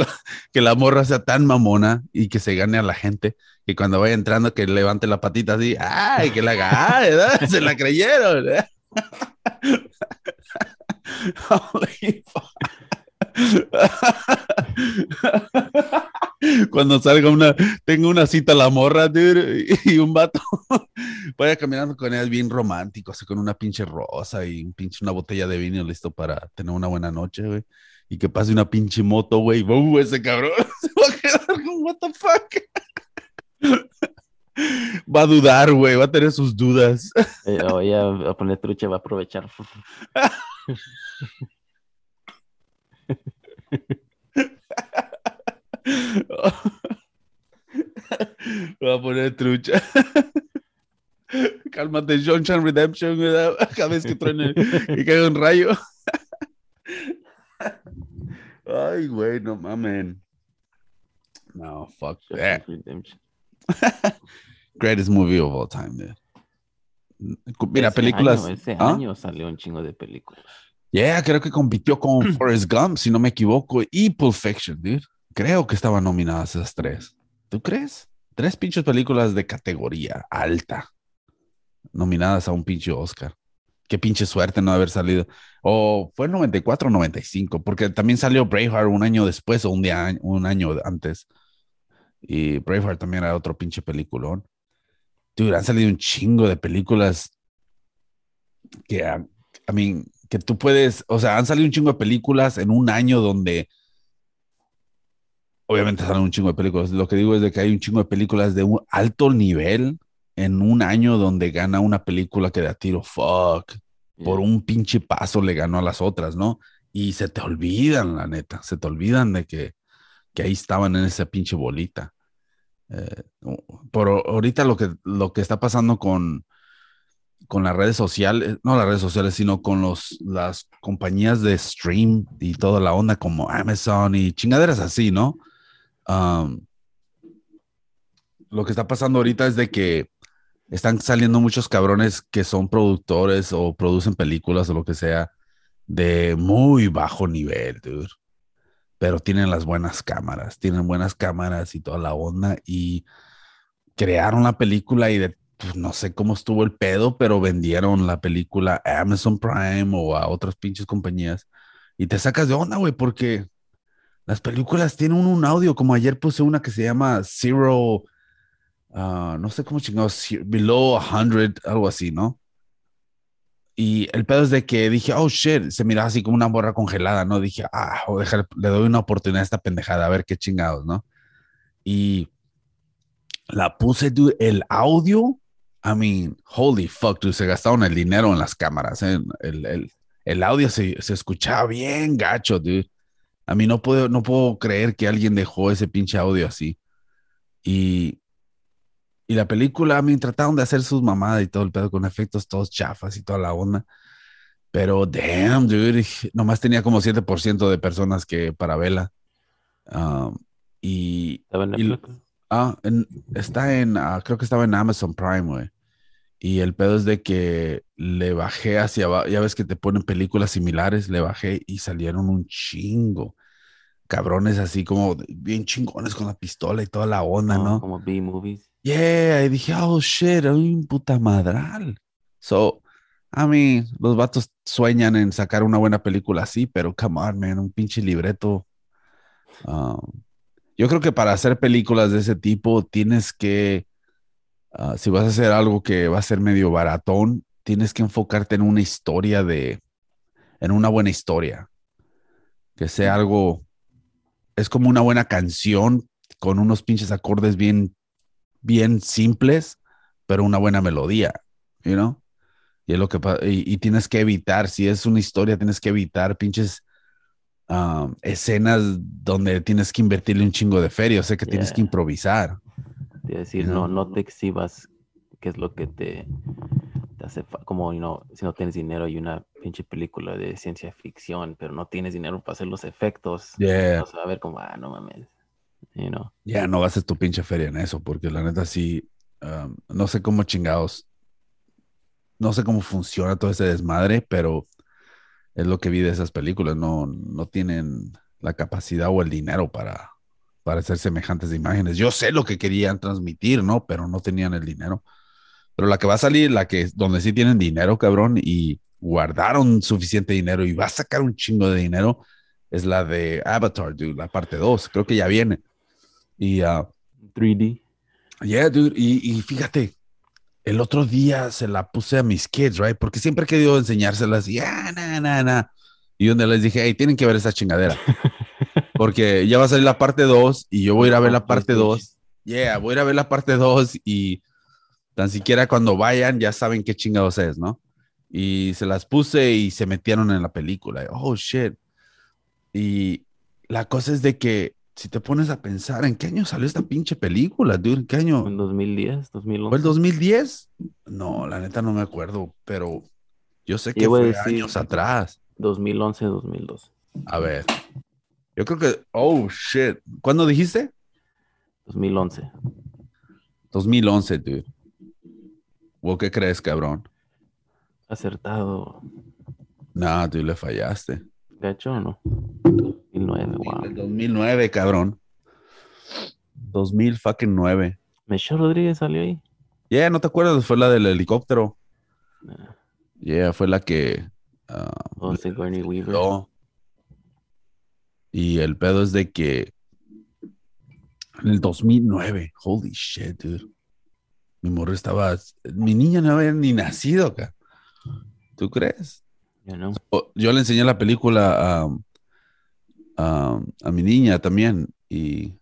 B: que la morra sea tan mamona y que se gane a la gente y cuando vaya entrando que levante la patita así, ¡ay! Que la haga. Se la creyeron. ¿eh? Holy fuck. Cuando salga una, tengo una cita a la morra, dude, y un vato vaya caminando con ella bien romántico, así con una pinche rosa y un pinche, una botella de vino listo para tener una buena noche, güey. Y que pase una pinche moto, güey. ¡Uh, ese cabrón se va a quedar con what the fuck. Va a dudar, güey, va a tener sus dudas.
C: Eh, voy a, a poner trucha, va a aprovechar.
B: Va a poner trucha. Cálmate, John Chan Redemption, ¿verdad? cada vez que truene y caiga un rayo. Ay, güey, no mamen. No, fuck that.
C: Redemption.
B: Greatest movie of all time, dude. Mira,
C: Ese
B: películas.
C: año, ese
B: ¿Ah?
C: año salió un chingo de películas.
B: Yeah, creo que compitió con Forrest Gump, si no me equivoco, y Pulp Fiction, dude. Creo que estaban nominadas esas tres. ¿Tú crees? Tres pinches películas de categoría alta nominadas a un pinche Oscar. Qué pinche suerte no haber salido. O fue en 94 o 95, porque también salió Braveheart un año después o un, día, un año antes. Y Braveheart también era otro pinche peliculón. Dude, han salido un chingo de películas que, I mean, que tú puedes, o sea, han salido un chingo de películas en un año donde obviamente salen un chingo de películas. Lo que digo es de que hay un chingo de películas de un alto nivel en un año donde gana una película que de a tiro, fuck, por un pinche paso le ganó a las otras, ¿no? Y se te olvidan, la neta, se te olvidan de que, que ahí estaban en esa pinche bolita. Eh, por ahorita lo que, lo que está pasando con, con las redes sociales, no las redes sociales, sino con los, las compañías de stream y toda la onda como Amazon y chingaderas así, ¿no? Lo que está pasando ahorita es de que están saliendo muchos cabrones que son productores o producen películas o lo que sea de muy bajo nivel, dude. Pero tienen las buenas cámaras, tienen buenas cámaras y toda la onda y crearon la película y de pues, no sé cómo estuvo el pedo, pero vendieron la película a Amazon Prime o a otras pinches compañías y te sacas de onda, güey, porque las películas tienen un, audio, como ayer puse una que se llama Zero, ah, no sé cómo chingados, Below 100, algo así, ¿no? Y el pedo es de que dije, oh shit, se miraba así como una borra congelada, ¿no? Dije, ah, a dejar- le doy una oportunidad a esta pendejada, a ver qué chingados, ¿no? Y la puse, el audio, I mean, holy fuck, dude, se gastaron el dinero en las cámaras, ¿eh? El, el, el audio se, se escuchaba bien gacho, dude. A mí no puedo, no puedo creer que alguien dejó ese pinche audio así. Y, y la película, a mí trataron de hacer sus mamadas y todo el pedo con efectos todos chafas y toda la onda. Pero, damn, dude, nomás tenía como 7% de personas que para verla. Um, y,
C: ¿Estaba en Netflix?
B: Ah, en- está en, ah, creo que estaba en Amazon Prime, güey. Y el pedo es de que le bajé hacia abajo, ya ves que te ponen películas similares, le bajé y salieron un chingo. Cabrones así como bien chingones con la pistola y toda la onda,
C: No,
B: ¿no?
C: Como B-movies.
B: Yeah, y dije, oh shit, hay un puta madral. So, I mean, los vatos sueñan en sacar una buena película así, pero come on, man, un pinche libreto. Um, yo creo que para hacer películas de ese tipo tienes que, ah, si vas a hacer algo que va a ser medio baratón, tienes que enfocarte en una historia de, en una buena historia. Que sea algo, es como una buena canción con unos pinches acordes bien bien simples, pero una buena melodía, you know? Y es lo que y, y tienes que evitar, si es una historia, tienes que evitar pinches um, escenas donde tienes que invertirle un chingo de feria, o sea que tienes que
C: Yeah.
B: improvisar.
C: A decir, no, no te exhibas, que es lo que te, te hace, como, you know, si no tienes dinero y una pinche película de ciencia ficción, pero no tienes dinero para hacer los efectos,
B: Yeah.
C: vas a ver como, ah, no mames, you know.
B: Ya no gastes tu pinche feria en eso, porque la neta sí, um, no sé cómo chingados, no sé cómo funciona todo ese desmadre, pero es lo que vi de esas películas, no, no tienen la capacidad o el dinero para, para hacer semejantes imágenes. Yo sé lo que querían transmitir, ¿no? Pero no tenían el dinero. Pero la que va a salir, la que donde sí tienen dinero, cabrón, y guardaron suficiente dinero y va a sacar un chingo de dinero, es la de Avatar, dude, la parte 2. Creo que ya viene. Y, ah,
C: 3D.
B: yeah, dude, y, y fíjate, el otro día se la puse a mis kids, right? Porque siempre he querido enseñárselas y, ah, na, na, na. Y donde les dije, hey, tienen que ver esa chingadera. Porque ya va a salir la parte 2 y yo voy a ir a ver la parte 2. Yeah, voy a ir a ver la parte 2 y tan siquiera cuando vayan ya saben qué chingados es, ¿no? Y se las puse y se metieron en la película. Oh, shit. Y la cosa es de que si te pones a pensar, ¿en qué año salió esta pinche película, dude? ¿En qué año?
C: En 2010,
B: ¿Fue
C: 2011.
B: el 2010? No, la neta no me acuerdo, pero yo sé que
C: Yo
B: fue años atrás.
C: 2011, 2012.
B: A ver. Yo creo que, oh, shit. ¿Cuándo dijiste?
C: 2011.
B: 2011, dude. ¿Vos qué crees, cabrón?
C: Acertado.
B: No, tú le fallaste.
C: ¿Gacho o no? 2009, wow.
B: El 2009, cabrón. 2000 fucking 9.
C: Michelle Rodríguez salió ahí.
B: Yeah, ¿no te acuerdas? Fue la del helicóptero.
C: Nah.
B: Yeah, fue la que... ah,
C: O Sigourney Weaver.
B: No. Y el pedo es de que en el 2009, holy shit, dude. Mi morro estaba, mi niña no había ni nacido acá. ¿Tú crees?
C: You know?
B: O- Yo le enseñé la película a, a, a mi niña también y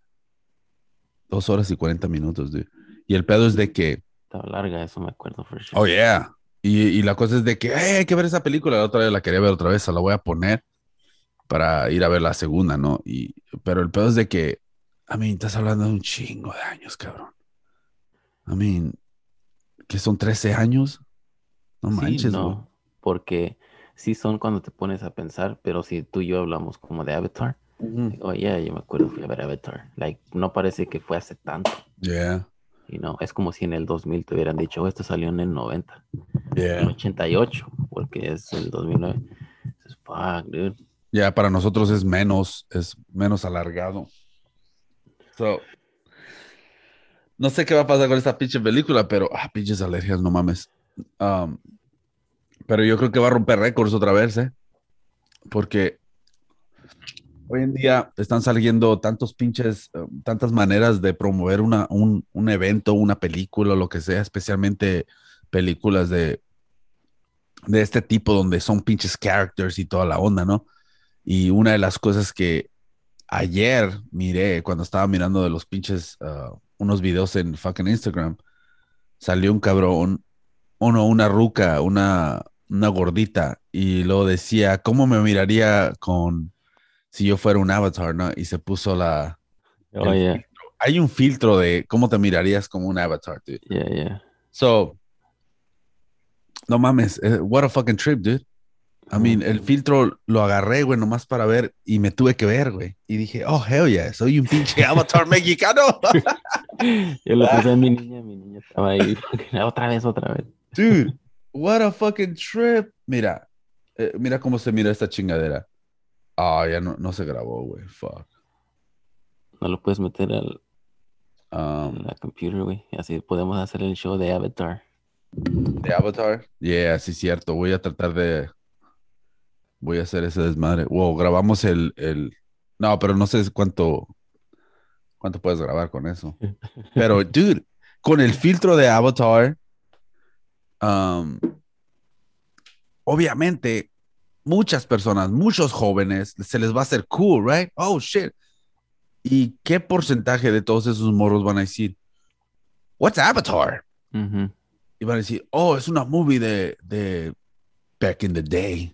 B: dos horas y 40 minutos, dude. Y el pedo es de que
C: Estaba larga, eso me acuerdo. For sure.
B: Oh, yeah. Y, y la cosa es de que "Hey, hay que ver esa película. La otra vez la quería ver otra vez, se la voy a poner para ir a ver la segunda, ¿no? Y, pero el pedo es de que, a mí, estás hablando de un chingo de años, cabrón. I mean, que son 13 años. No
C: Sí,
B: manches,
C: no,
B: güey.
C: porque sí son cuando te pones a pensar, pero si tú y yo hablamos como de Avatar,
B: Ujú.
C: oh yeah, yo me acuerdo fui a ver Avatar, like no parece que fue hace tanto,
B: Yeah,
C: y no, es como si en el 2000 te hubieran dicho, "Oh, esto salió en el 90, en el
B: yeah.
C: 88, porque es el 2009. Dices, Fuck, dude.
B: Ya, para nosotros es menos, es menos alargado. So, no sé qué va a pasar con esta pinche película, pero, ah, pinches alergias, no mames. Um, pero yo creo que va a romper récords otra vez, ¿eh? Porque hoy en día están saliendo tantos pinches, eh, tantas maneras de promover una, un, un evento, una película, lo que sea, especialmente películas de, de este tipo donde son pinches characters y toda la onda, ¿no? Y una de las cosas que ayer miré cuando estaba mirando de los pinches ah, unos videos en fucking Instagram, salió un cabrón, uno, una ruca, una, una gordita, y luego decía, ¿cómo me miraría con si yo fuera un avatar, no? Y se puso la.
C: Oh yeah.
B: Hay un filtro de cómo te mirarías como un avatar, dude.
C: yeah, yeah.
B: So, no mames, eh, what a fucking trip, dude. I mean, el filtro lo agarré, güey, nomás para ver y me tuve que ver, güey. Y dije, oh, hell yeah, soy un pinche avatar mexicano.
C: Yo le puse a mi niña, mi niña estaba ahí, otra vez, otra vez.
B: Dude, what a fucking trip. Mira, eh, mira cómo se mira esta chingadera. Ah, ya no, no se grabó, güey, fuck.
C: No lo puedes meter al,
B: Um,
C: la computer, güey, así podemos hacer el show de Avatar.
B: de Avatar. Yeah, sí, cierto. Voy a tratar de. Voy a hacer ese desmadre. Wow, grabamos el. el... No, pero no sé cuánto. ¿Cuánto puedes grabar con eso? Pero, dude, con el filtro de Avatar. Um, obviamente, muchas personas, muchos jóvenes, se les va a hacer cool, right? Oh, shit. ¿Y qué porcentaje de todos esos morros van a decir? What's Avatar?
C: Ujú.
B: y van a decir, oh, es una movie de, de back in the day.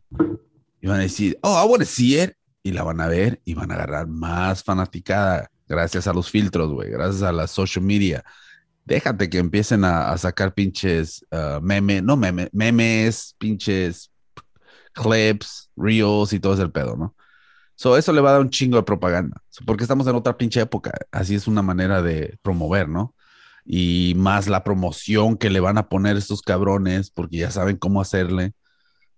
B: Y van a decir, oh, I want to see it. Y la van a ver y van a agarrar más fanaticada gracias a los filtros, güey, gracias a la social media. Déjate que empiecen a, sacar pinches uh, memes, no memes, memes, pinches clips, reels y todo ese pedo, ¿no? So, eso le va a dar un chingo de propaganda, So, porque estamos en otra pinche época. Así es una manera de promover, ¿no? y más la promoción que le van a poner estos cabrones, porque ya saben cómo hacerle.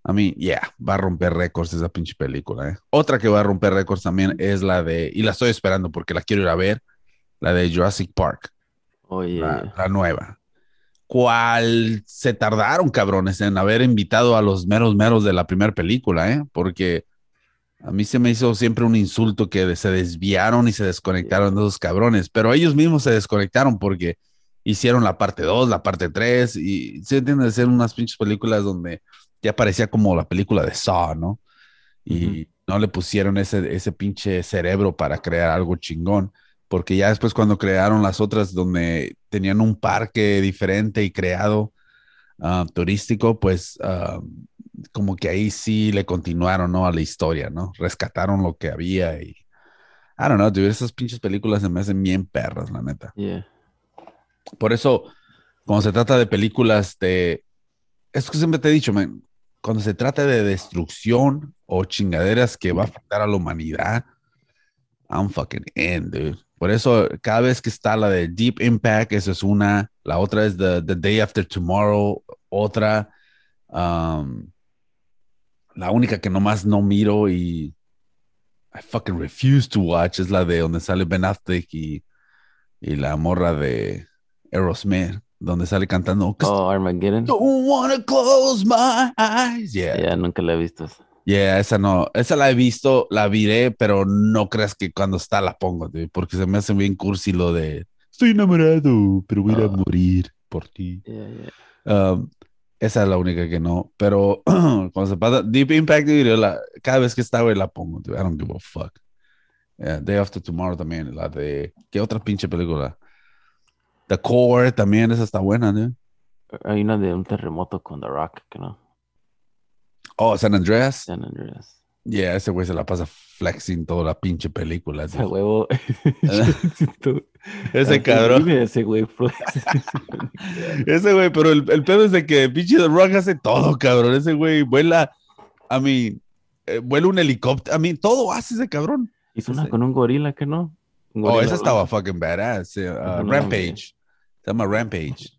B: A mí, yeah, va a romper récords esa pinche película. ¿eh? Otra que va a romper récords también es la de, y la estoy esperando porque la quiero ir a ver, la de Jurassic Park,
C: Oye,
B: la, la nueva. ¿Cuál se tardaron, cabrones, en haber invitado a los meros meros de la primera película, ¿eh? Porque A mí se me hizo siempre un insulto que se desviaron y se desconectaron de esos cabrones, pero ellos mismos se desconectaron porque hicieron la parte 2, la parte 3 y se entiende de ser unas pinches películas donde ya parecía como la película de Saw, ¿no? Y no le pusieron ese, ese pinche cerebro para crear algo chingón, porque ya después cuando crearon las otras donde tenían un parque diferente y creado ah, turístico, pues ah, como que ahí sí le continuaron, ¿no? A la historia, ¿no? Rescataron lo que había y... I don't know, dude, esas pinches películas se me hacen bien perras, la neta.
C: Yeah.
B: Por eso, cuando se trata de películas de... Es que siempre te he dicho, man, cuando se trata de destrucción o chingaderas que va a afectar a la humanidad, I'm fucking in, dude. Por eso, cada vez que está la de Deep Impact, esa es una. La otra es The, The Day After Tomorrow, otra. Um, la única que nomás no miro y I fucking refuse to watch es la de donde sale Ben Affleck y, y la morra de Aerosmith, donde sale cantando "'Cause
C: Oh, Armageddon.
B: Don't wanna close my eyes. Yeah.
C: Ya, nunca la he visto. esa.
B: Yeah, esa no, esa la he visto, la viré, pero no creas que cuando está la pongo, dude, porque se me hace bien cursi lo de estoy enamorado, pero voy a ir a
C: Ah.
B: morir por ti.
C: Yeah, yeah.
B: Um, esa es la única que no, pero cuando se pasa Deep Impact, dude, la- cada vez que está, güey, la pongo, dude, I don't give a fuck. Yeah, Day After Tomorrow también, la de, ¿qué otra pinche película? The Core también, esa está buena, dude.
C: Hay una de un terremoto con The Rock, que no.
B: Oh, San Andreas.
C: San Andreas.
B: Yeah, ese güey se la pasa flexing toda la pinche película.
C: Ese huevo.
B: Ese cabrón.
C: Ese güey.
B: Ese güey, pero el, el pedo es de que pinche The Rock hace todo, cabrón. Ese güey vuela, a mí, eh, vuela un helicóptero, a mí, todo hace ese cabrón.
C: Hizo una con un gorila que no.
B: Oh, esa estaba fucking badass. eh, uh,
C: no,
B: Rampage. Se llama Rampage.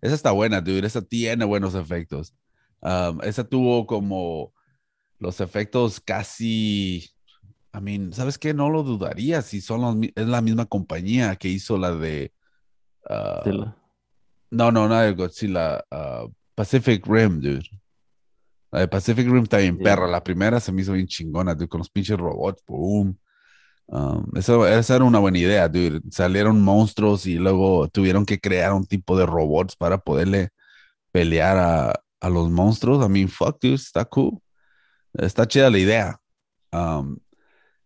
B: Esa está buena, dude. Esa tiene buenos efectos. Um, esa tuvo como los efectos casi. I mean, ¿sabes qué? No lo dudaría si son los es la misma compañía que hizo la de. uh,
C: Sí, la-
B: no, no, nada de Godzilla. uh, Pacific Rim, dude. La de Pacific Rim está bien
C: Sí.
B: perra. La primera se me hizo bien chingona, dude, con los pinches robots. Boom. Um, eso, esa era una buena idea, dude. Salieron monstruos y luego tuvieron que crear un tipo de robots para poderle pelear a, a los monstruos. I mean, fuck, dude, está cool. Está chida la idea. Um,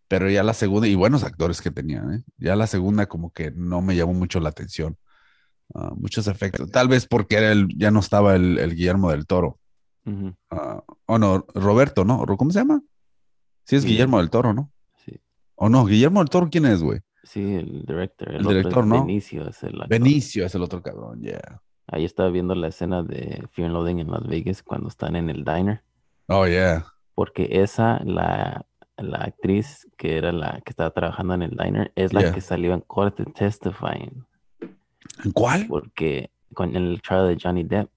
B: pero ya la segunda, y buenos actores que tenían, ¿eh? Ya la segunda como que no me llamó mucho la atención. Ah, muchos efectos. Tal vez porque era el, ya no estaba el, el Guillermo del Toro. Ah, o no, Roberto, ¿no? ¿Cómo se llama? Sí, es. Guillermo del Toro, ¿no?
C: Sí.
B: O no, Guillermo del Toro, ¿quién es, güey?
C: Sí, el director. El,
B: El director, ¿no?
C: Benicio es el actor.
B: Benicio es el otro cabrón, yeah.
C: Ahí estaba viendo la escena de Fear and Loathing en Las Vegas cuando están en el diner.
B: Oh, yeah.
C: Porque esa, la, la actriz que era la que estaba trabajando en el diner, es la
B: Yeah.
C: que salió en corte testifying.
B: ¿En cuál?
C: Porque con el trial de Johnny Depp.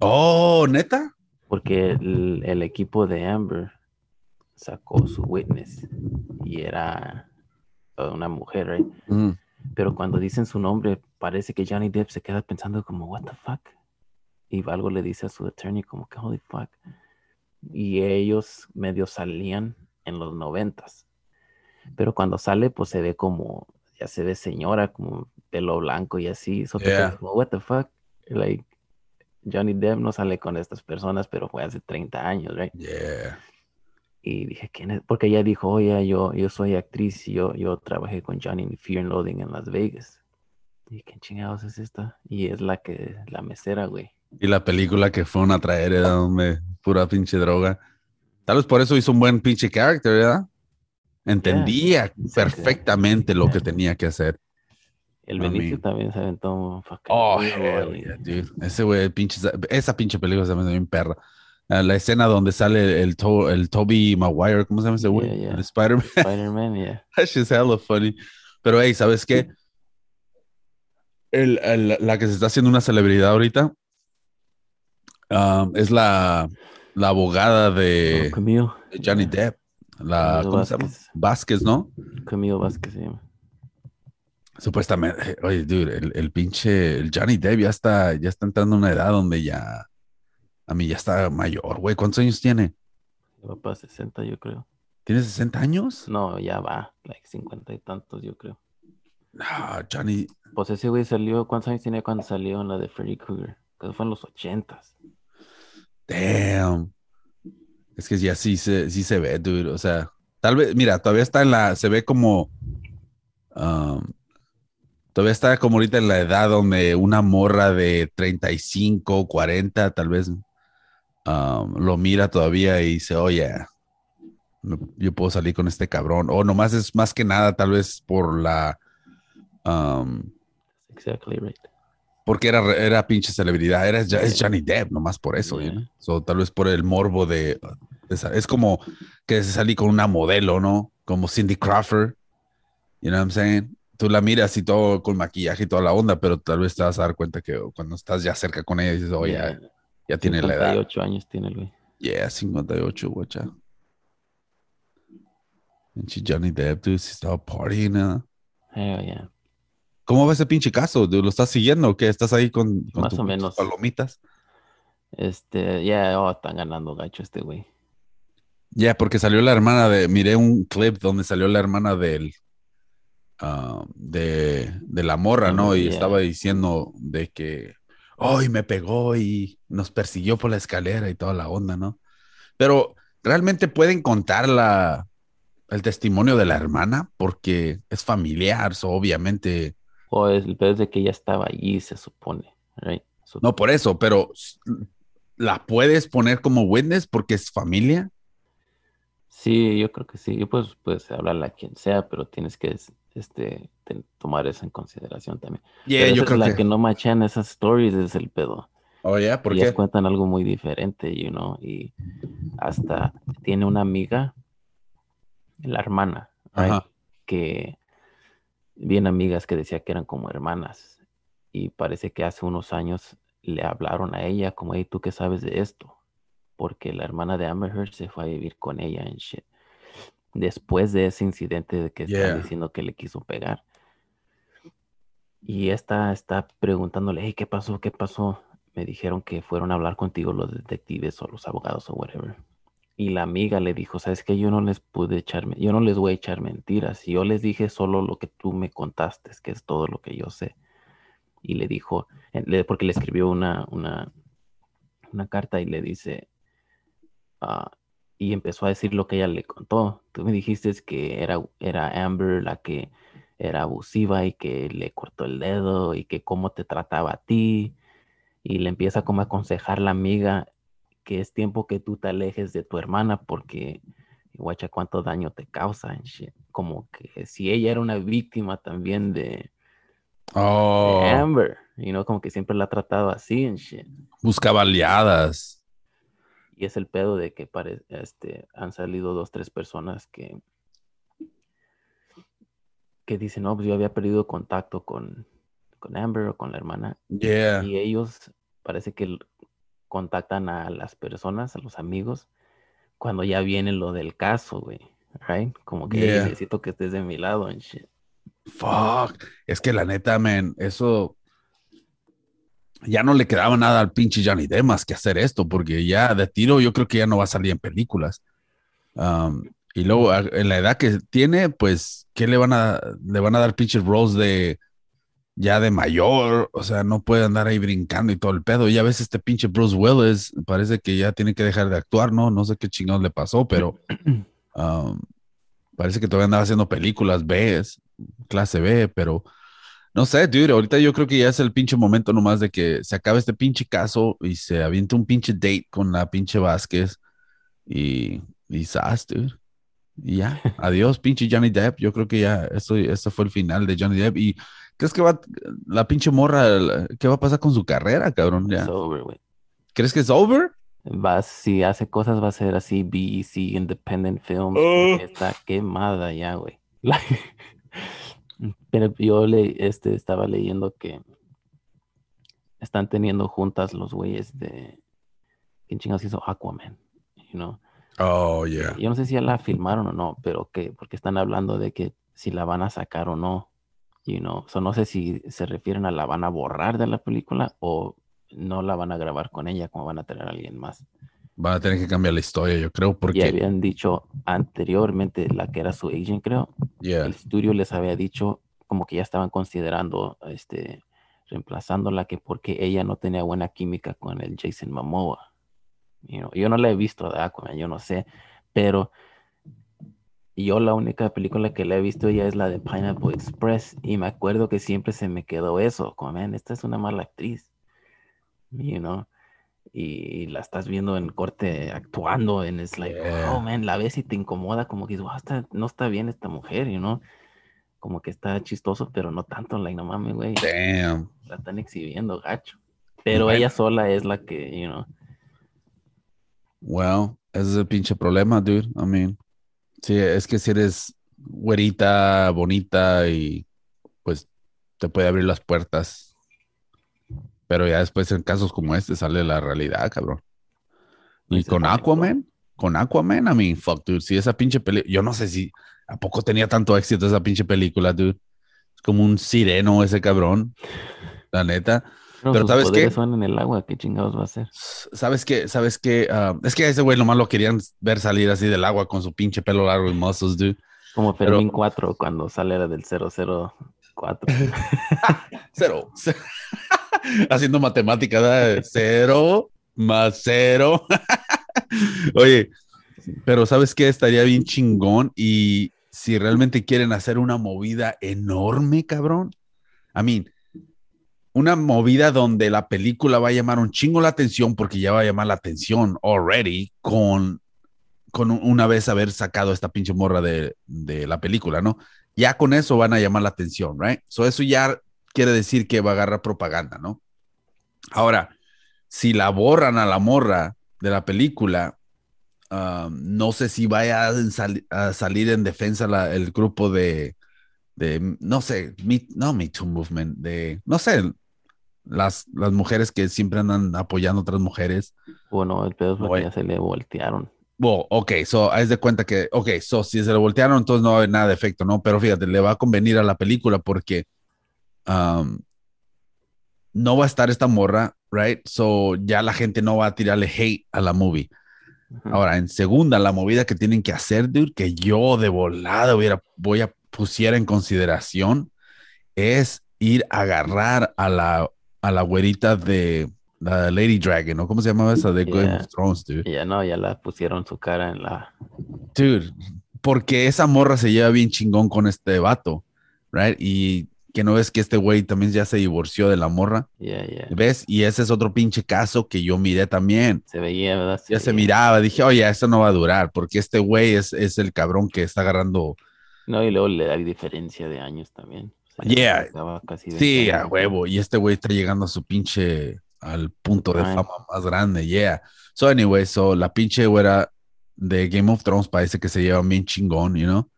B: Oh, neta.
C: Porque el, el equipo de Amber sacó su witness y era una mujer, right?
B: Mm.
C: Pero cuando dicen su nombre, parece que Johnny Depp se queda pensando como, what the fuck? Y algo le dice a su attorney como que, holy fuck. Y ellos medio salían en los noventas. Pero cuando sale, pues se ve como, ya se ve señora, como pelo blanco y así. So te
B: Yeah.
C: quedas como, what the fuck? Like, Johnny Depp no sale con estas personas, pero fue hace 30 años, right?
B: Yeah.
C: Y dije, ¿quién es? Porque ella dijo, oye, yo, yo soy actriz y yo, yo trabajé con Johnny en Fear and Loathing en Las Vegas. Y ¿qué chingados es esta? Y es la que, la mesera, güey.
B: Y la película que fue una traer, donde pura pinche droga. Tal vez por eso hizo un buen pinche character, ¿verdad? Entendía perfectamente lo que tenía que hacer.
C: El
B: I
C: Benicio
B: mean-
C: también se aventó un
B: Oh, hell yeah, dude. Ese güey, pinche, esa pinche película se me bien perra. Ah, La escena donde sale el, To- el Toby Maguire, ¿cómo se llama ese güey?
C: Yeah, yeah.
B: Spider-Man.
C: Spider-Man, yeah.
B: That shit's hella funny. Pero, hey, ¿sabes qué? El, el- la que se está haciendo una celebridad ahorita um, es la, la abogada de
C: Oh,
B: Johnny Depp. La,
C: Camilo
B: ¿cómo se llama?
C: Vázquez.
B: Vázquez, ¿no?
C: Camille Vázquez se llama.
B: Supuestamente, oye, dude, el, el pinche, el Johnny Depp ya está, ya está entrando a una edad donde ya, a mí ya está mayor, güey. ¿Cuántos años tiene?
C: Va para 60, yo creo.
B: ¿Tiene 60 años?
C: No, ya va, like 50 y tantos, yo creo.
B: No, Johnny.
C: Pues ese güey salió, ¿cuántos años tenía cuando salió en la de Freddy Krueger? Que fue en los ochentas.
B: Damn. Es que ya sí se, sí se ve, dude. O sea, tal vez, mira, todavía está en la, se ve como, um, todavía está como ahorita en la edad donde una morra de 35, 40, tal vez, um, lo mira todavía y dice, oye, yo puedo salir con este cabrón. O nomás es más que nada, tal vez por la, um,
C: Exactly right.
B: porque era, era pinche celebridad, era, es. Johnny Depp, nomás por eso,
C: Yeah.
B: know? So, tal vez por el morbo de, de es como que salí con una modelo, ¿no? Como Cindy Crawford, you know what I'm saying? Tú la miras y todo con maquillaje y toda la onda, pero tal vez te vas a dar cuenta que cuando estás ya cerca con ella dices, oye,
C: Yeah.
B: ya, ya tiene la edad.
C: 58 años tiene el güey.
B: Yeah, 58, guacha. Pinche Johnny Depp, dude, si estaba partying, ¿no?
C: Hell yeah.
B: ¿Cómo va ese pinche caso? ¿Lo estás siguiendo o qué? ¿Estás ahí con,
C: Más o
B: palomitas?
C: Este, ya, oh, están ganando gacho este güey.
B: Ya, porque salió la hermana de, miré un clip donde salió la hermana del, ah, de, de la morra, ¿no? Y
C: Yeah.
B: estaba diciendo de que, hoy me pegó y nos persiguió por la escalera y toda la onda, ¿no? Pero realmente pueden contar la, el testimonio de la hermana porque es familiar, so, obviamente.
C: O es, el pedo es de que ya estaba allí, se supone, right? So-
B: No por eso, pero la puedes poner como witness porque es familia.
C: Sí, yo creo que sí. Pues puedes hablarle a quien sea, pero tienes que este, tomar eso en consideración también.
B: Yeah,
C: Pero
B: yo creo
C: la
B: que.
C: que... no machan esas stories es el pedo.
B: Oh, yeah, ¿por
C: Ellas
B: qué?
C: cuentan algo muy diferente, you know, y hasta tiene una amiga, la hermana, right, que bien amigas que decía que eran como hermanas y parece que hace unos años le hablaron a ella como, hey, ¿tú qué sabes de esto? Porque la hermana de Amber Heard se fue a vivir con ella en shit. Después de ese incidente de que
B: Yeah.
C: están diciendo que le quiso pegar. Y esta está preguntándole, hey, ¿qué pasó? ¿Qué pasó? Me dijeron que fueron a hablar contigo los detectives o los abogados o whatever. Y la amiga le dijo, sabes que yo no les pude echarme, yo no les voy a echar mentiras. Yo les dije solo lo que tú me contaste, que es todo lo que yo sé. Y le dijo, porque le escribió una, una, una carta y le dice, ah, y empezó a decir lo que ella le contó. Tú me dijiste que era, era Amber la que era abusiva y que le cortó el dedo y que cómo te trataba a ti. Y le empieza como a aconsejar la amiga que es tiempo que tú te alejes de tu hermana porque guacha cuánto daño te causa. Como que si ella era una víctima también de, de
B: Oh,
C: Amber, you know, como que siempre la ha tratado así and shit.
B: buscaba aliadas.
C: Y es el pedo de que pare- este, han salido dos, tres personas que, que dicen, no, pues yo había perdido contacto con, con Amber o con la hermana.
B: Yeah.
C: Y ellos parece que contactan a las personas, a los amigos, cuando ya viene lo del caso, güey. Right? Como que "Hey,
B: Yeah.
C: necesito que estés de mi lado and shit.
B: Fuck. Es que la neta, man, eso ya no le quedaba nada al pinche Johnny Depp más que hacer esto, porque ya de tiro yo creo que ya no va a salir en películas. Um, y luego en la edad que tiene, pues, ¿qué le van a le van a dar pinches roles de ya de mayor? O sea, no puede andar ahí brincando y todo el pedo. Y a veces este pinche Bruce Willis parece que ya tiene que dejar de actuar, ¿no? No sé qué chingados le pasó, pero um, parece que todavía andaba haciendo películas B, clase B, pero no sé, dude, ahorita yo creo que ya es el pinche momento nomás de que se acabe este pinche caso y se avienta un pinche date con la pinche Vázquez y, y sas, dude. Y ya, adiós, pinche Johnny Depp. Yo creo que ya, eso, eso fue el final de Johnny Depp. ¿Y crees que va la pinche morra, la- qué va a pasar con su carrera, cabrón? Ya.
C: It's over, güey.
B: ¿Crees que es over?
C: Va, si hace cosas va a ser así BEC Independent Films.
B: Oh.
C: porque está quemada ya, güey. Pero yo le, este, estaba leyendo que están teniendo juntas los güeyes de... ¿Quién chingados hizo Aquaman? You know?
B: Oh, yeah.
C: Yo no sé si ya la filmaron o no, pero que porque están hablando de que si la van a sacar o no. You know? So, no sé si se refieren a la van a borrar de la película o no la van a grabar con ella como van a tener a alguien más.
B: van a tener que cambiar la historia, yo creo, porque.
C: habían dicho anteriormente, la que era su agent, creo,
B: Yeah.
C: el estudio les había dicho como que ya estaban considerando este reemplazándola que porque ella no tenía buena química con el Jason Momoa. You know, yo no la he visto de Aquaman, yo no sé, pero yo la única película que la he visto ya es la de Pineapple Express y me acuerdo que siempre se me quedó eso, como, man, esta es una mala actriz, you know, y, la estás viendo en corte actuando en es like,
B: Yeah.
C: oh man, la ves y te incomoda, como que wow, está- no está bien esta mujer, you know, como que está chistoso, pero no tanto, like, no mames, güey,
B: Damn.
C: la están exhibiendo, gacho. Pero
B: Bueno.
C: ella sola es la que, you know,
B: Well, ese es el pinche problema, dude. I mean, sí, es que si eres güerita, bonita y pues te puede abrir las puertas. Pero ya después en casos como este sale la realidad, cabrón. Y con. Aquaman, con Aquaman, I mean, fuck, dude. Si esa pinche película, yo no sé si a poco tenía tanto éxito esa pinche película, dude. Es como un sireno ese cabrón, la neta.
C: Pero,
B: Pero ¿sabes
C: poderes son en el agua, ¿qué chingados va a hacer?
B: ¿Sabes qué? ¿Sabes qué? Ah, es que a ese güey nomás lo querían ver salir así del agua con su pinche pelo largo y muscles, dude.
C: Como
B: Pero-
C: Fermín 4 cuando sale la del 004.
B: Cero. Haciendo matemáticas, ¿verdad? Cero más cero. Oye, pero ¿sabes qué? Estaría bien chingón y si realmente quieren hacer una movida enorme, cabrón. I mean, una movida donde la película va a llamar un chingo la atención porque ya va a llamar la atención already con, con un- una vez haber sacado esta pinche morra de, de la película, ¿no? Ya con eso van a llamar la atención, right? So eso ya quiere decir que va a agarrar propaganda, ¿no? Ahora, si la borran a la morra de la película, um, no sé si vaya a, sal- a salir en defensa el grupo de, de, no sé, Me- no Me Too Movement, de, no sé, las, las mujeres que siempre andan apoyando a otras mujeres.
C: Bueno, el pedo es porque ya se le voltearon.
B: Bueno, ok, so, haz de cuenta que, ok, so, si se lo voltearon, entonces no va a haber nada de efecto, ¿no? Pero fíjate, le va a convenir a la película porque um, no va a estar esta morra, right? So, ya la gente no va a tirarle hate a la movie. Ahora, en segunda, la movida que tienen que hacer, dude, que yo de volada hubiera, voy a pusiera en consideración, es ir a agarrar a la, a la güerita de la Lady Dragon, ¿no? ¿Cómo se llamaba esa de Game
C: Yeah.
B: of Thrones, dude?
C: Ya no, ya la pusieron su cara en la.
B: Dude, porque esa morra se lleva bien chingón con este vato, right? Y que no ves que este güey también ya se divorció de la morra,
C: Ya, ya.
B: ¿ves? Y ese es otro pinche caso que yo miré también.
C: Se veía, ¿verdad?
B: Ya se miraba, dije, oye, esto no va a durar, porque este güey es, es el cabrón que está agarrando.
C: No, y luego le hay diferencia de años también.
B: Yeah. Sí,
C: 20
B: a huevo. Y este güey está llegando a su pinche, al punto de fama más grande, yeah. So, anyway, so la pinche güera de Game of Thrones parece que se llevan bien chingón, you know?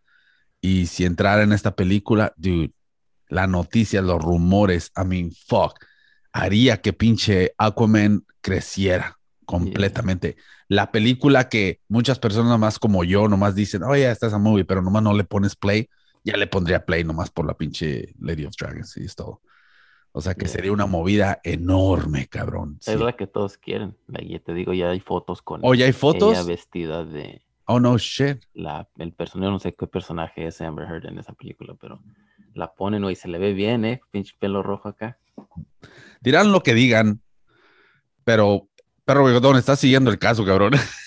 B: Y si entrara en esta película, dude, la noticia, los rumores, I mean, fuck, haría que pinche Aquaman creciera completamente. La película que muchas personas más como yo nomás dicen, oh, ya está esa movie, pero nomás no le pones play, ya le pondría play nomás por la pinche Lady of Dragons y es todo. O sea que sería una movida enorme, cabrón.
C: Es
B: sí.
C: la que todos quieren. La, ya te digo, ya hay fotos con
B: Oh, ¿ya hay fotos?
C: ella vestida de
B: Oh, no, shit.
C: la, el personaje, no sé qué personaje es Amber Heard en esa película, pero la ponen y se le ve bien, ¿eh? Pinche pelo rojo acá.
B: Dirán lo que digan, pero, perro bigodón, está siguiendo el caso, cabrón.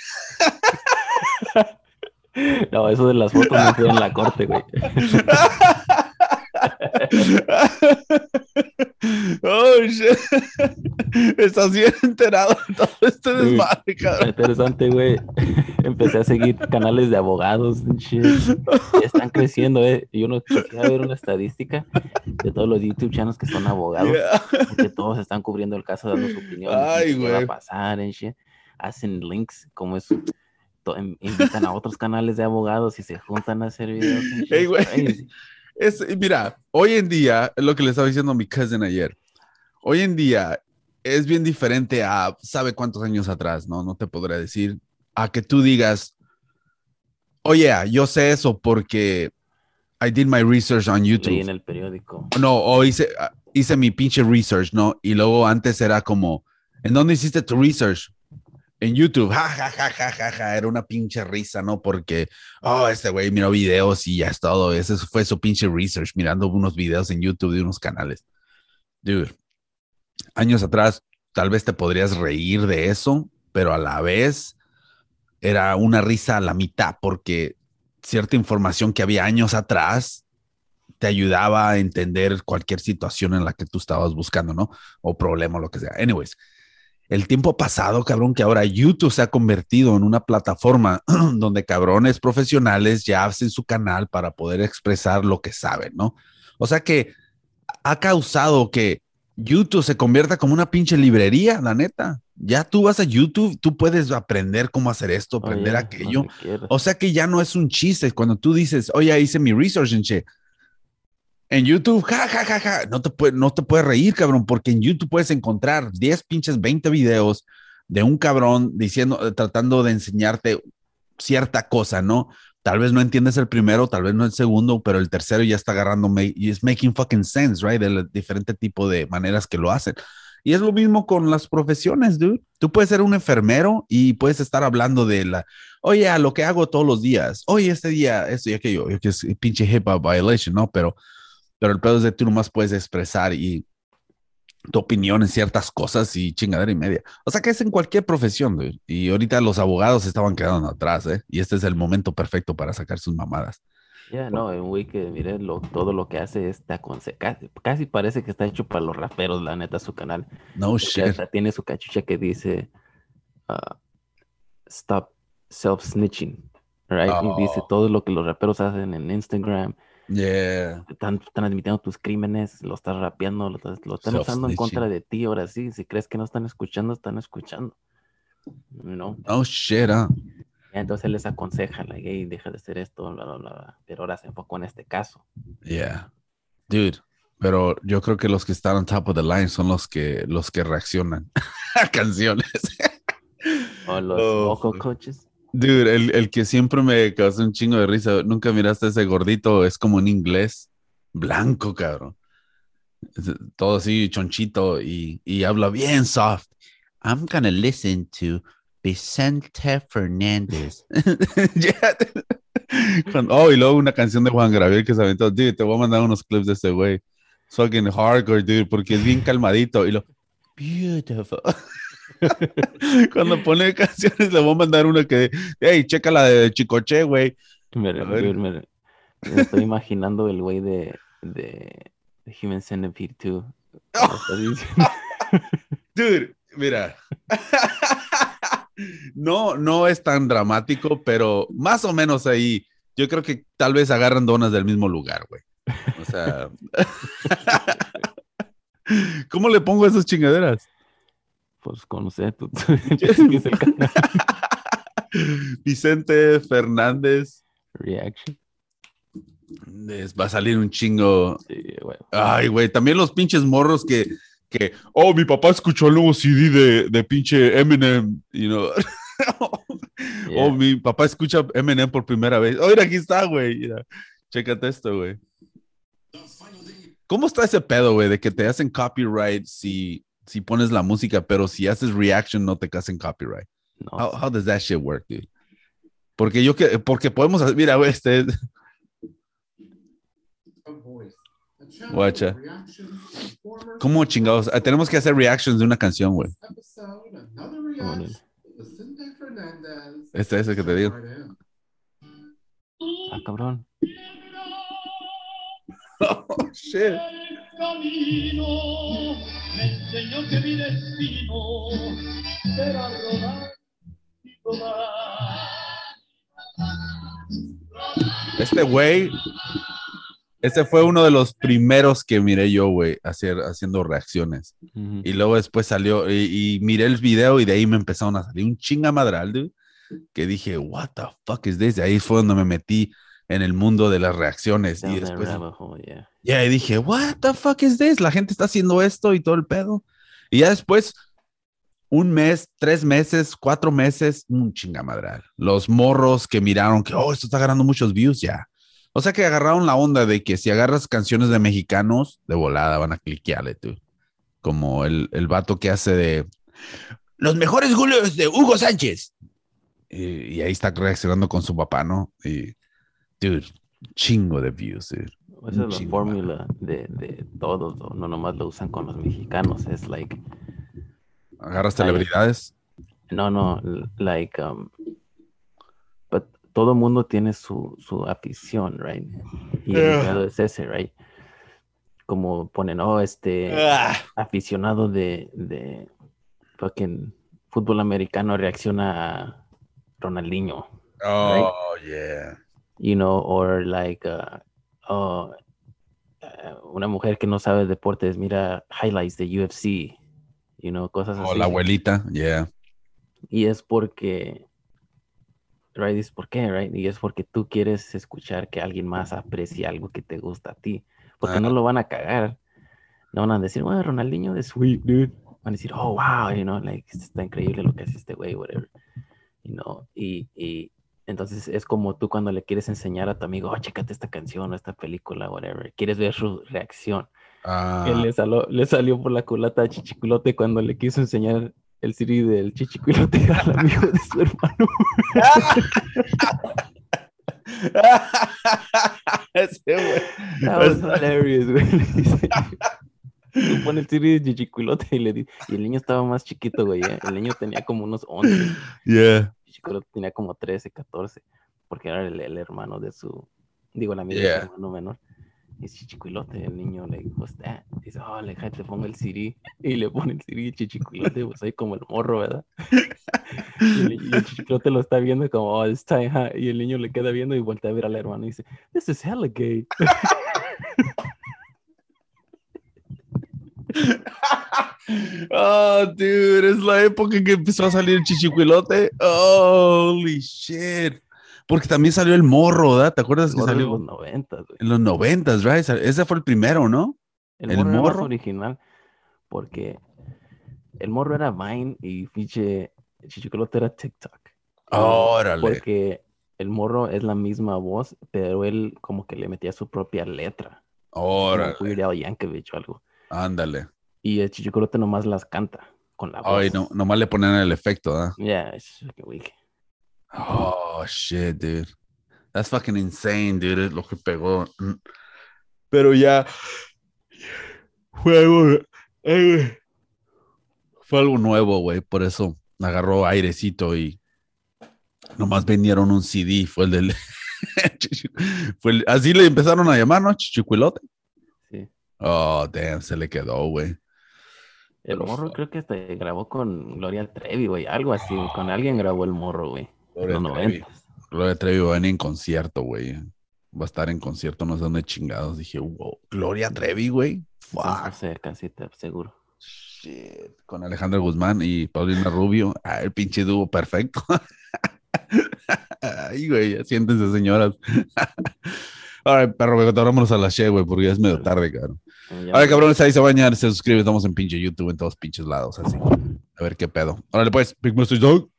C: No, eso de las fotos no fue en la corte, güey.
B: oh, shit. Estás bien enterado de todo este desmadre, cabrón.
C: interesante, güey. Empecé a seguir canales de abogados. shit. Están creciendo, ¿eh? Y uno quisiera ver una estadística de todos los YouTube channels que son abogados.
B: Yeah.
C: que todos están cubriendo el caso, dando su opinión.
B: Ay,
C: qué va
B: güey.
C: a pasar, and shit. Hacen links, como es. In- Invitan a otros canales de abogados y se juntan a hacer videos. and shit.
B: Ey, güey.
C: Crazy.
B: Es, mira, hoy en día, es lo que le estaba diciendo a mi cousin ayer. Hoy en día es bien diferente a, ¿sabe cuántos años atrás? No, no te podré decir. A que tú digas, oye, yo sé eso porque I did my research on
C: Leí
B: YouTube.
C: en el periódico.
B: No, o hice, ah, hice mi pinche research, ¿no? Y luego antes era como, ¿en dónde hiciste tu research? En YouTube, ja, ja, ja, ja, ja, ja, era una pinche risa, ¿no? Porque, oh, este güey miró videos y ya es todo. Ese fue su pinche research, mirando unos videos en YouTube de unos canales. Dude, años atrás, tal vez te podrías reír de eso, pero a la vez era una risa a la mitad, porque cierta información que había años atrás te ayudaba a entender cualquier situación en la que tú estabas buscando, ¿no? O problema lo que sea. Anyways, el tiempo pasado, cabrón, que ahora YouTube se ha convertido en una plataforma donde cabrones profesionales ya hacen su canal para poder expresar lo que saben, ¿no? O sea que ha causado que YouTube se convierta como una pinche librería, la neta. Ya tú vas a YouTube, tú puedes aprender cómo hacer esto, aprender aquello. O sea que ya no es un chiste cuando tú dices, oye, hice mi research en che. En YouTube, ja, ja, ja, ja, no te, puede, no te puedes reír, cabrón, porque en YouTube puedes encontrar 10 pinches 20 videos de un cabrón diciendo, eh, tratando de enseñarte cierta cosa, ¿no? Tal vez no entiendes el primero, tal vez no el segundo, pero el tercero ya está agarrando y es making fucking sense, right? De diferente tipo de maneras que lo hacen. Y es lo mismo con las profesiones, dude. Tú puedes ser un enfermero y puedes estar hablando de la, oye, a lo que hago todos los días, oye, este día, esto y aquello, que es pinche hip hop violation, ¿no? Pero, pero el pedo es de tú nomás puedes expresar y tu opinión en ciertas cosas y chingadera y media. O sea que es en cualquier profesión, dude. Y ahorita los abogados estaban quedando atrás, ¿eh? Y este es el momento perfecto para sacar sus mamadas.
C: Ya, no, un güey que, mire, lo, todo lo que hace es te casi, casi parece que está hecho para los raperos, la neta, su canal.
B: No
C: Porque
B: shit.
C: hasta tiene su cachucha que dice, ah, stop self-snitching, right? Y dice
B: Oh.
C: todo lo que los raperos hacen en Instagram,
B: Yeah.
C: están transmitiendo tus crímenes, lo estás rapeando, lo, están usando en contra de ti, ahora sí, si crees que no están escuchando, están escuchando. You know?
B: No shit, ah.
C: Entonces él les aconseja, like, hey, deja de hacer esto, bla, bla, bla. Pero ahora se enfocó en este caso.
B: Yeah. Dude. Pero yo creo que los que están on top of the line son los que, los que reaccionan a canciones.
C: O los
B: Oh,
C: coaches.
B: Dude, el, el que siempre me causó un chingo de risa. Nunca miraste ese gordito, es como en inglés, blanco, cabrón. Es- Todo así, chonchito, y, y habla bien soft. I'm gonna listen to Vicente Fernández. Oh, y luego una canción de Juan Gabriel que se aventó. Dude, te voy a mandar unos clips de ese güey. Fucking hardcore, dude, porque es bien calmadito. Y lo, beautiful. Cuando pone canciones, le voy a mandar una que, hey, checa la de Chicoche, güey.
C: Me,
B: A
C: estoy imaginando el güey de, de Human Centipede 2. Como está diciendo.
B: Dude, mira. No, no es tan dramático, pero más o menos ahí. Yo creo que tal vez agarran donas del mismo lugar, güey. O sea. ¿Cómo le pongo esas chingaderas?
C: Pues conocer el canal
B: Vicente Fernández.
C: Reaction.
B: Les va a salir un chingo.
C: Sí, güey.
B: Ay, güey, también los pinches morros que, que, oh, mi papá escuchó el nuevo CD de, de pinche Eminem, you know.
C: Yeah.
B: Oh, mi papá escucha Eminem por primera vez. Oh, mira, aquí está, güey. Mira, chécate esto, güey. ¿Cómo está ese pedo, güey, de que te hacen copyright si, si pones la música, pero si haces reaction no te hacen copyright?
C: No,
B: How, how does that shit work, dude? Porque yo que, porque podemos, hacer- mira, güey, este, Guacha. ¿cómo chingados? Ah, tenemos que hacer reactions de una canción, güey. Este es el que te digo.
C: Ah, cabrón.
B: Oh, shit.
D: Camino me enseñó que mi destino era rodar y rodar.
B: Este güey, este fue uno de los primeros que miré yo, güey, hacer, haciendo reacciones.
C: Ujú.
B: Y luego después salió y, y miré el video y de ahí me empezaron a salir un chingamadral, dude, que dije, what the fuck is this? Y ahí fue donde me metí en el mundo de las reacciones.
C: Down
B: Y después,
C: hole, yeah.
B: ya y dije, what the fuck is this? La gente está haciendo esto y todo el pedo. Y ya después, un mes, tres meses, cuatro meses, un chingamadral. Los morros que miraron que, oh, esto está agarrando muchos views ya. O sea que agarraron la onda de que si agarras canciones de mexicanos, de volada van a cliquearle tú. Como el, el vato que hace de los mejores goles de Hugo Sánchez. Y, y ahí está reaccionando con su papá, ¿no? Y, dude, chingo de views, dude.
C: Esa es la fórmula de, de todos, ¿no? no nomás lo usan con los mexicanos. Es like,
B: Agarras celebridades.
C: no, no, like, um, but todo mundo tiene su, su afición, right? Y el
B: Yeah.
C: es ese, right? Como ponen, oh, este aficionado de, de fucking fútbol americano reacciona a Ronaldinho.
B: Oh, yeah.
C: You know, or like uh, oh, uh, una mujer que no sabe deportes mira highlights de UFC, you know, cosas
B: O
C: así.
B: Oh, la abuelita, yeah.
C: Y es porque, right, es por qué, right, y es porque tú quieres escuchar que alguien más aprecie algo que te gusta a ti, porque no
B: Ajá.
C: lo van a cagar, no van a decir, bueno, Ronaldinho es sweet, dude, van a decir, oh, wow, you know, like, está increíble lo que hace este güey, whatever, you know, y, y entonces es como tú cuando le quieres enseñar a tu amigo, oh, chécate esta canción o esta película, whatever, quieres ver su reacción.
B: Ah,
C: Él le, salió, le salió por la culata a Chichiculote cuando le quiso enseñar el CD del Chichiculote al amigo de su hermano.
B: Ese güey.
C: That was hilarious, güey. Tú pone el CD de Chichiculote y le dice, y el niño estaba más chiquito, güey. ¿eh? El niño tenía como unos 11.
B: Yeah.
C: Chichiculote tenía como 13, 14, porque era el, el hermano de su, digo, el amigo de
B: Yeah.
C: su hermano menor. Y es Chichiculote, el niño le that? Dice, oh, le te pongo el CD. Y le pone el CD de Chichiculote, pues ahí como el morro, ¿verdad? Y y el Chichiculote lo está viendo como, oh, it's time, huh?" Y el niño le queda viendo y voltea a ver al hermano y dice, this is hella gay.
B: Oh, dude, es la época que empezó a salir el chichicuilote. Holy shit. Porque también salió el morro, ¿verdad? ¿Te acuerdas que salió
C: los noventas,
B: en los noventas, right? Ese fue el primero, ¿no?
C: El,
B: ¿El
C: morro, original porque el morro era Vine y pinche Chichiculote era TikTok.
B: Órale.
C: Porque el morro es la misma voz, pero él como que le metía su propia letra.
B: Órale.
C: Weird Al Yankovic o algo.
B: Ándale.
C: Y el Chichiculote nomás las canta con la voz.
B: Ay, no, nomás le ponen el efecto, ¿verdad?
C: Yeah, it's weak.
B: Oh, shit, dude. That's fucking insane, dude. Es lo que pegó. Mm. Pero ya. Fue algo. güey. Fue algo nuevo, güey. Por eso agarró airecito y. Nomás vendieron un CD. Fue el del. fue el- Así le empezaron a llamar, ¿no? Chichicuilote.
C: Sí.
B: Oh, damn, se le quedó, güey.
C: El
B: Pero
C: morro creo que hasta grabó con Gloria Trevi, güey. Algo así. Con alguien grabó el morro, güey. En
B: Gloria
C: los
B: Trevi. Gloria Trevi va a venir en concierto, güey. Va a estar en concierto, no sé dónde chingados. Dije, wow, Gloria Trevi, güey. Fuck.
C: José, casi te seguro.
B: Shit. Con Alejandra Guzmán y Paulina Rubio. Ah, el pinche dúo perfecto. Ay, güey, siéntense, señoras. Ay, perro, güey, vámonos a la che, güey, porque ya es medio tarde, cabrón.
C: Me-
B: cabrones, ahí se bañan, se suscriben, estamos en pinche YouTube, en todos pinches lados, así. A ver qué pedo. Órale, pues, Big Mustard Dog.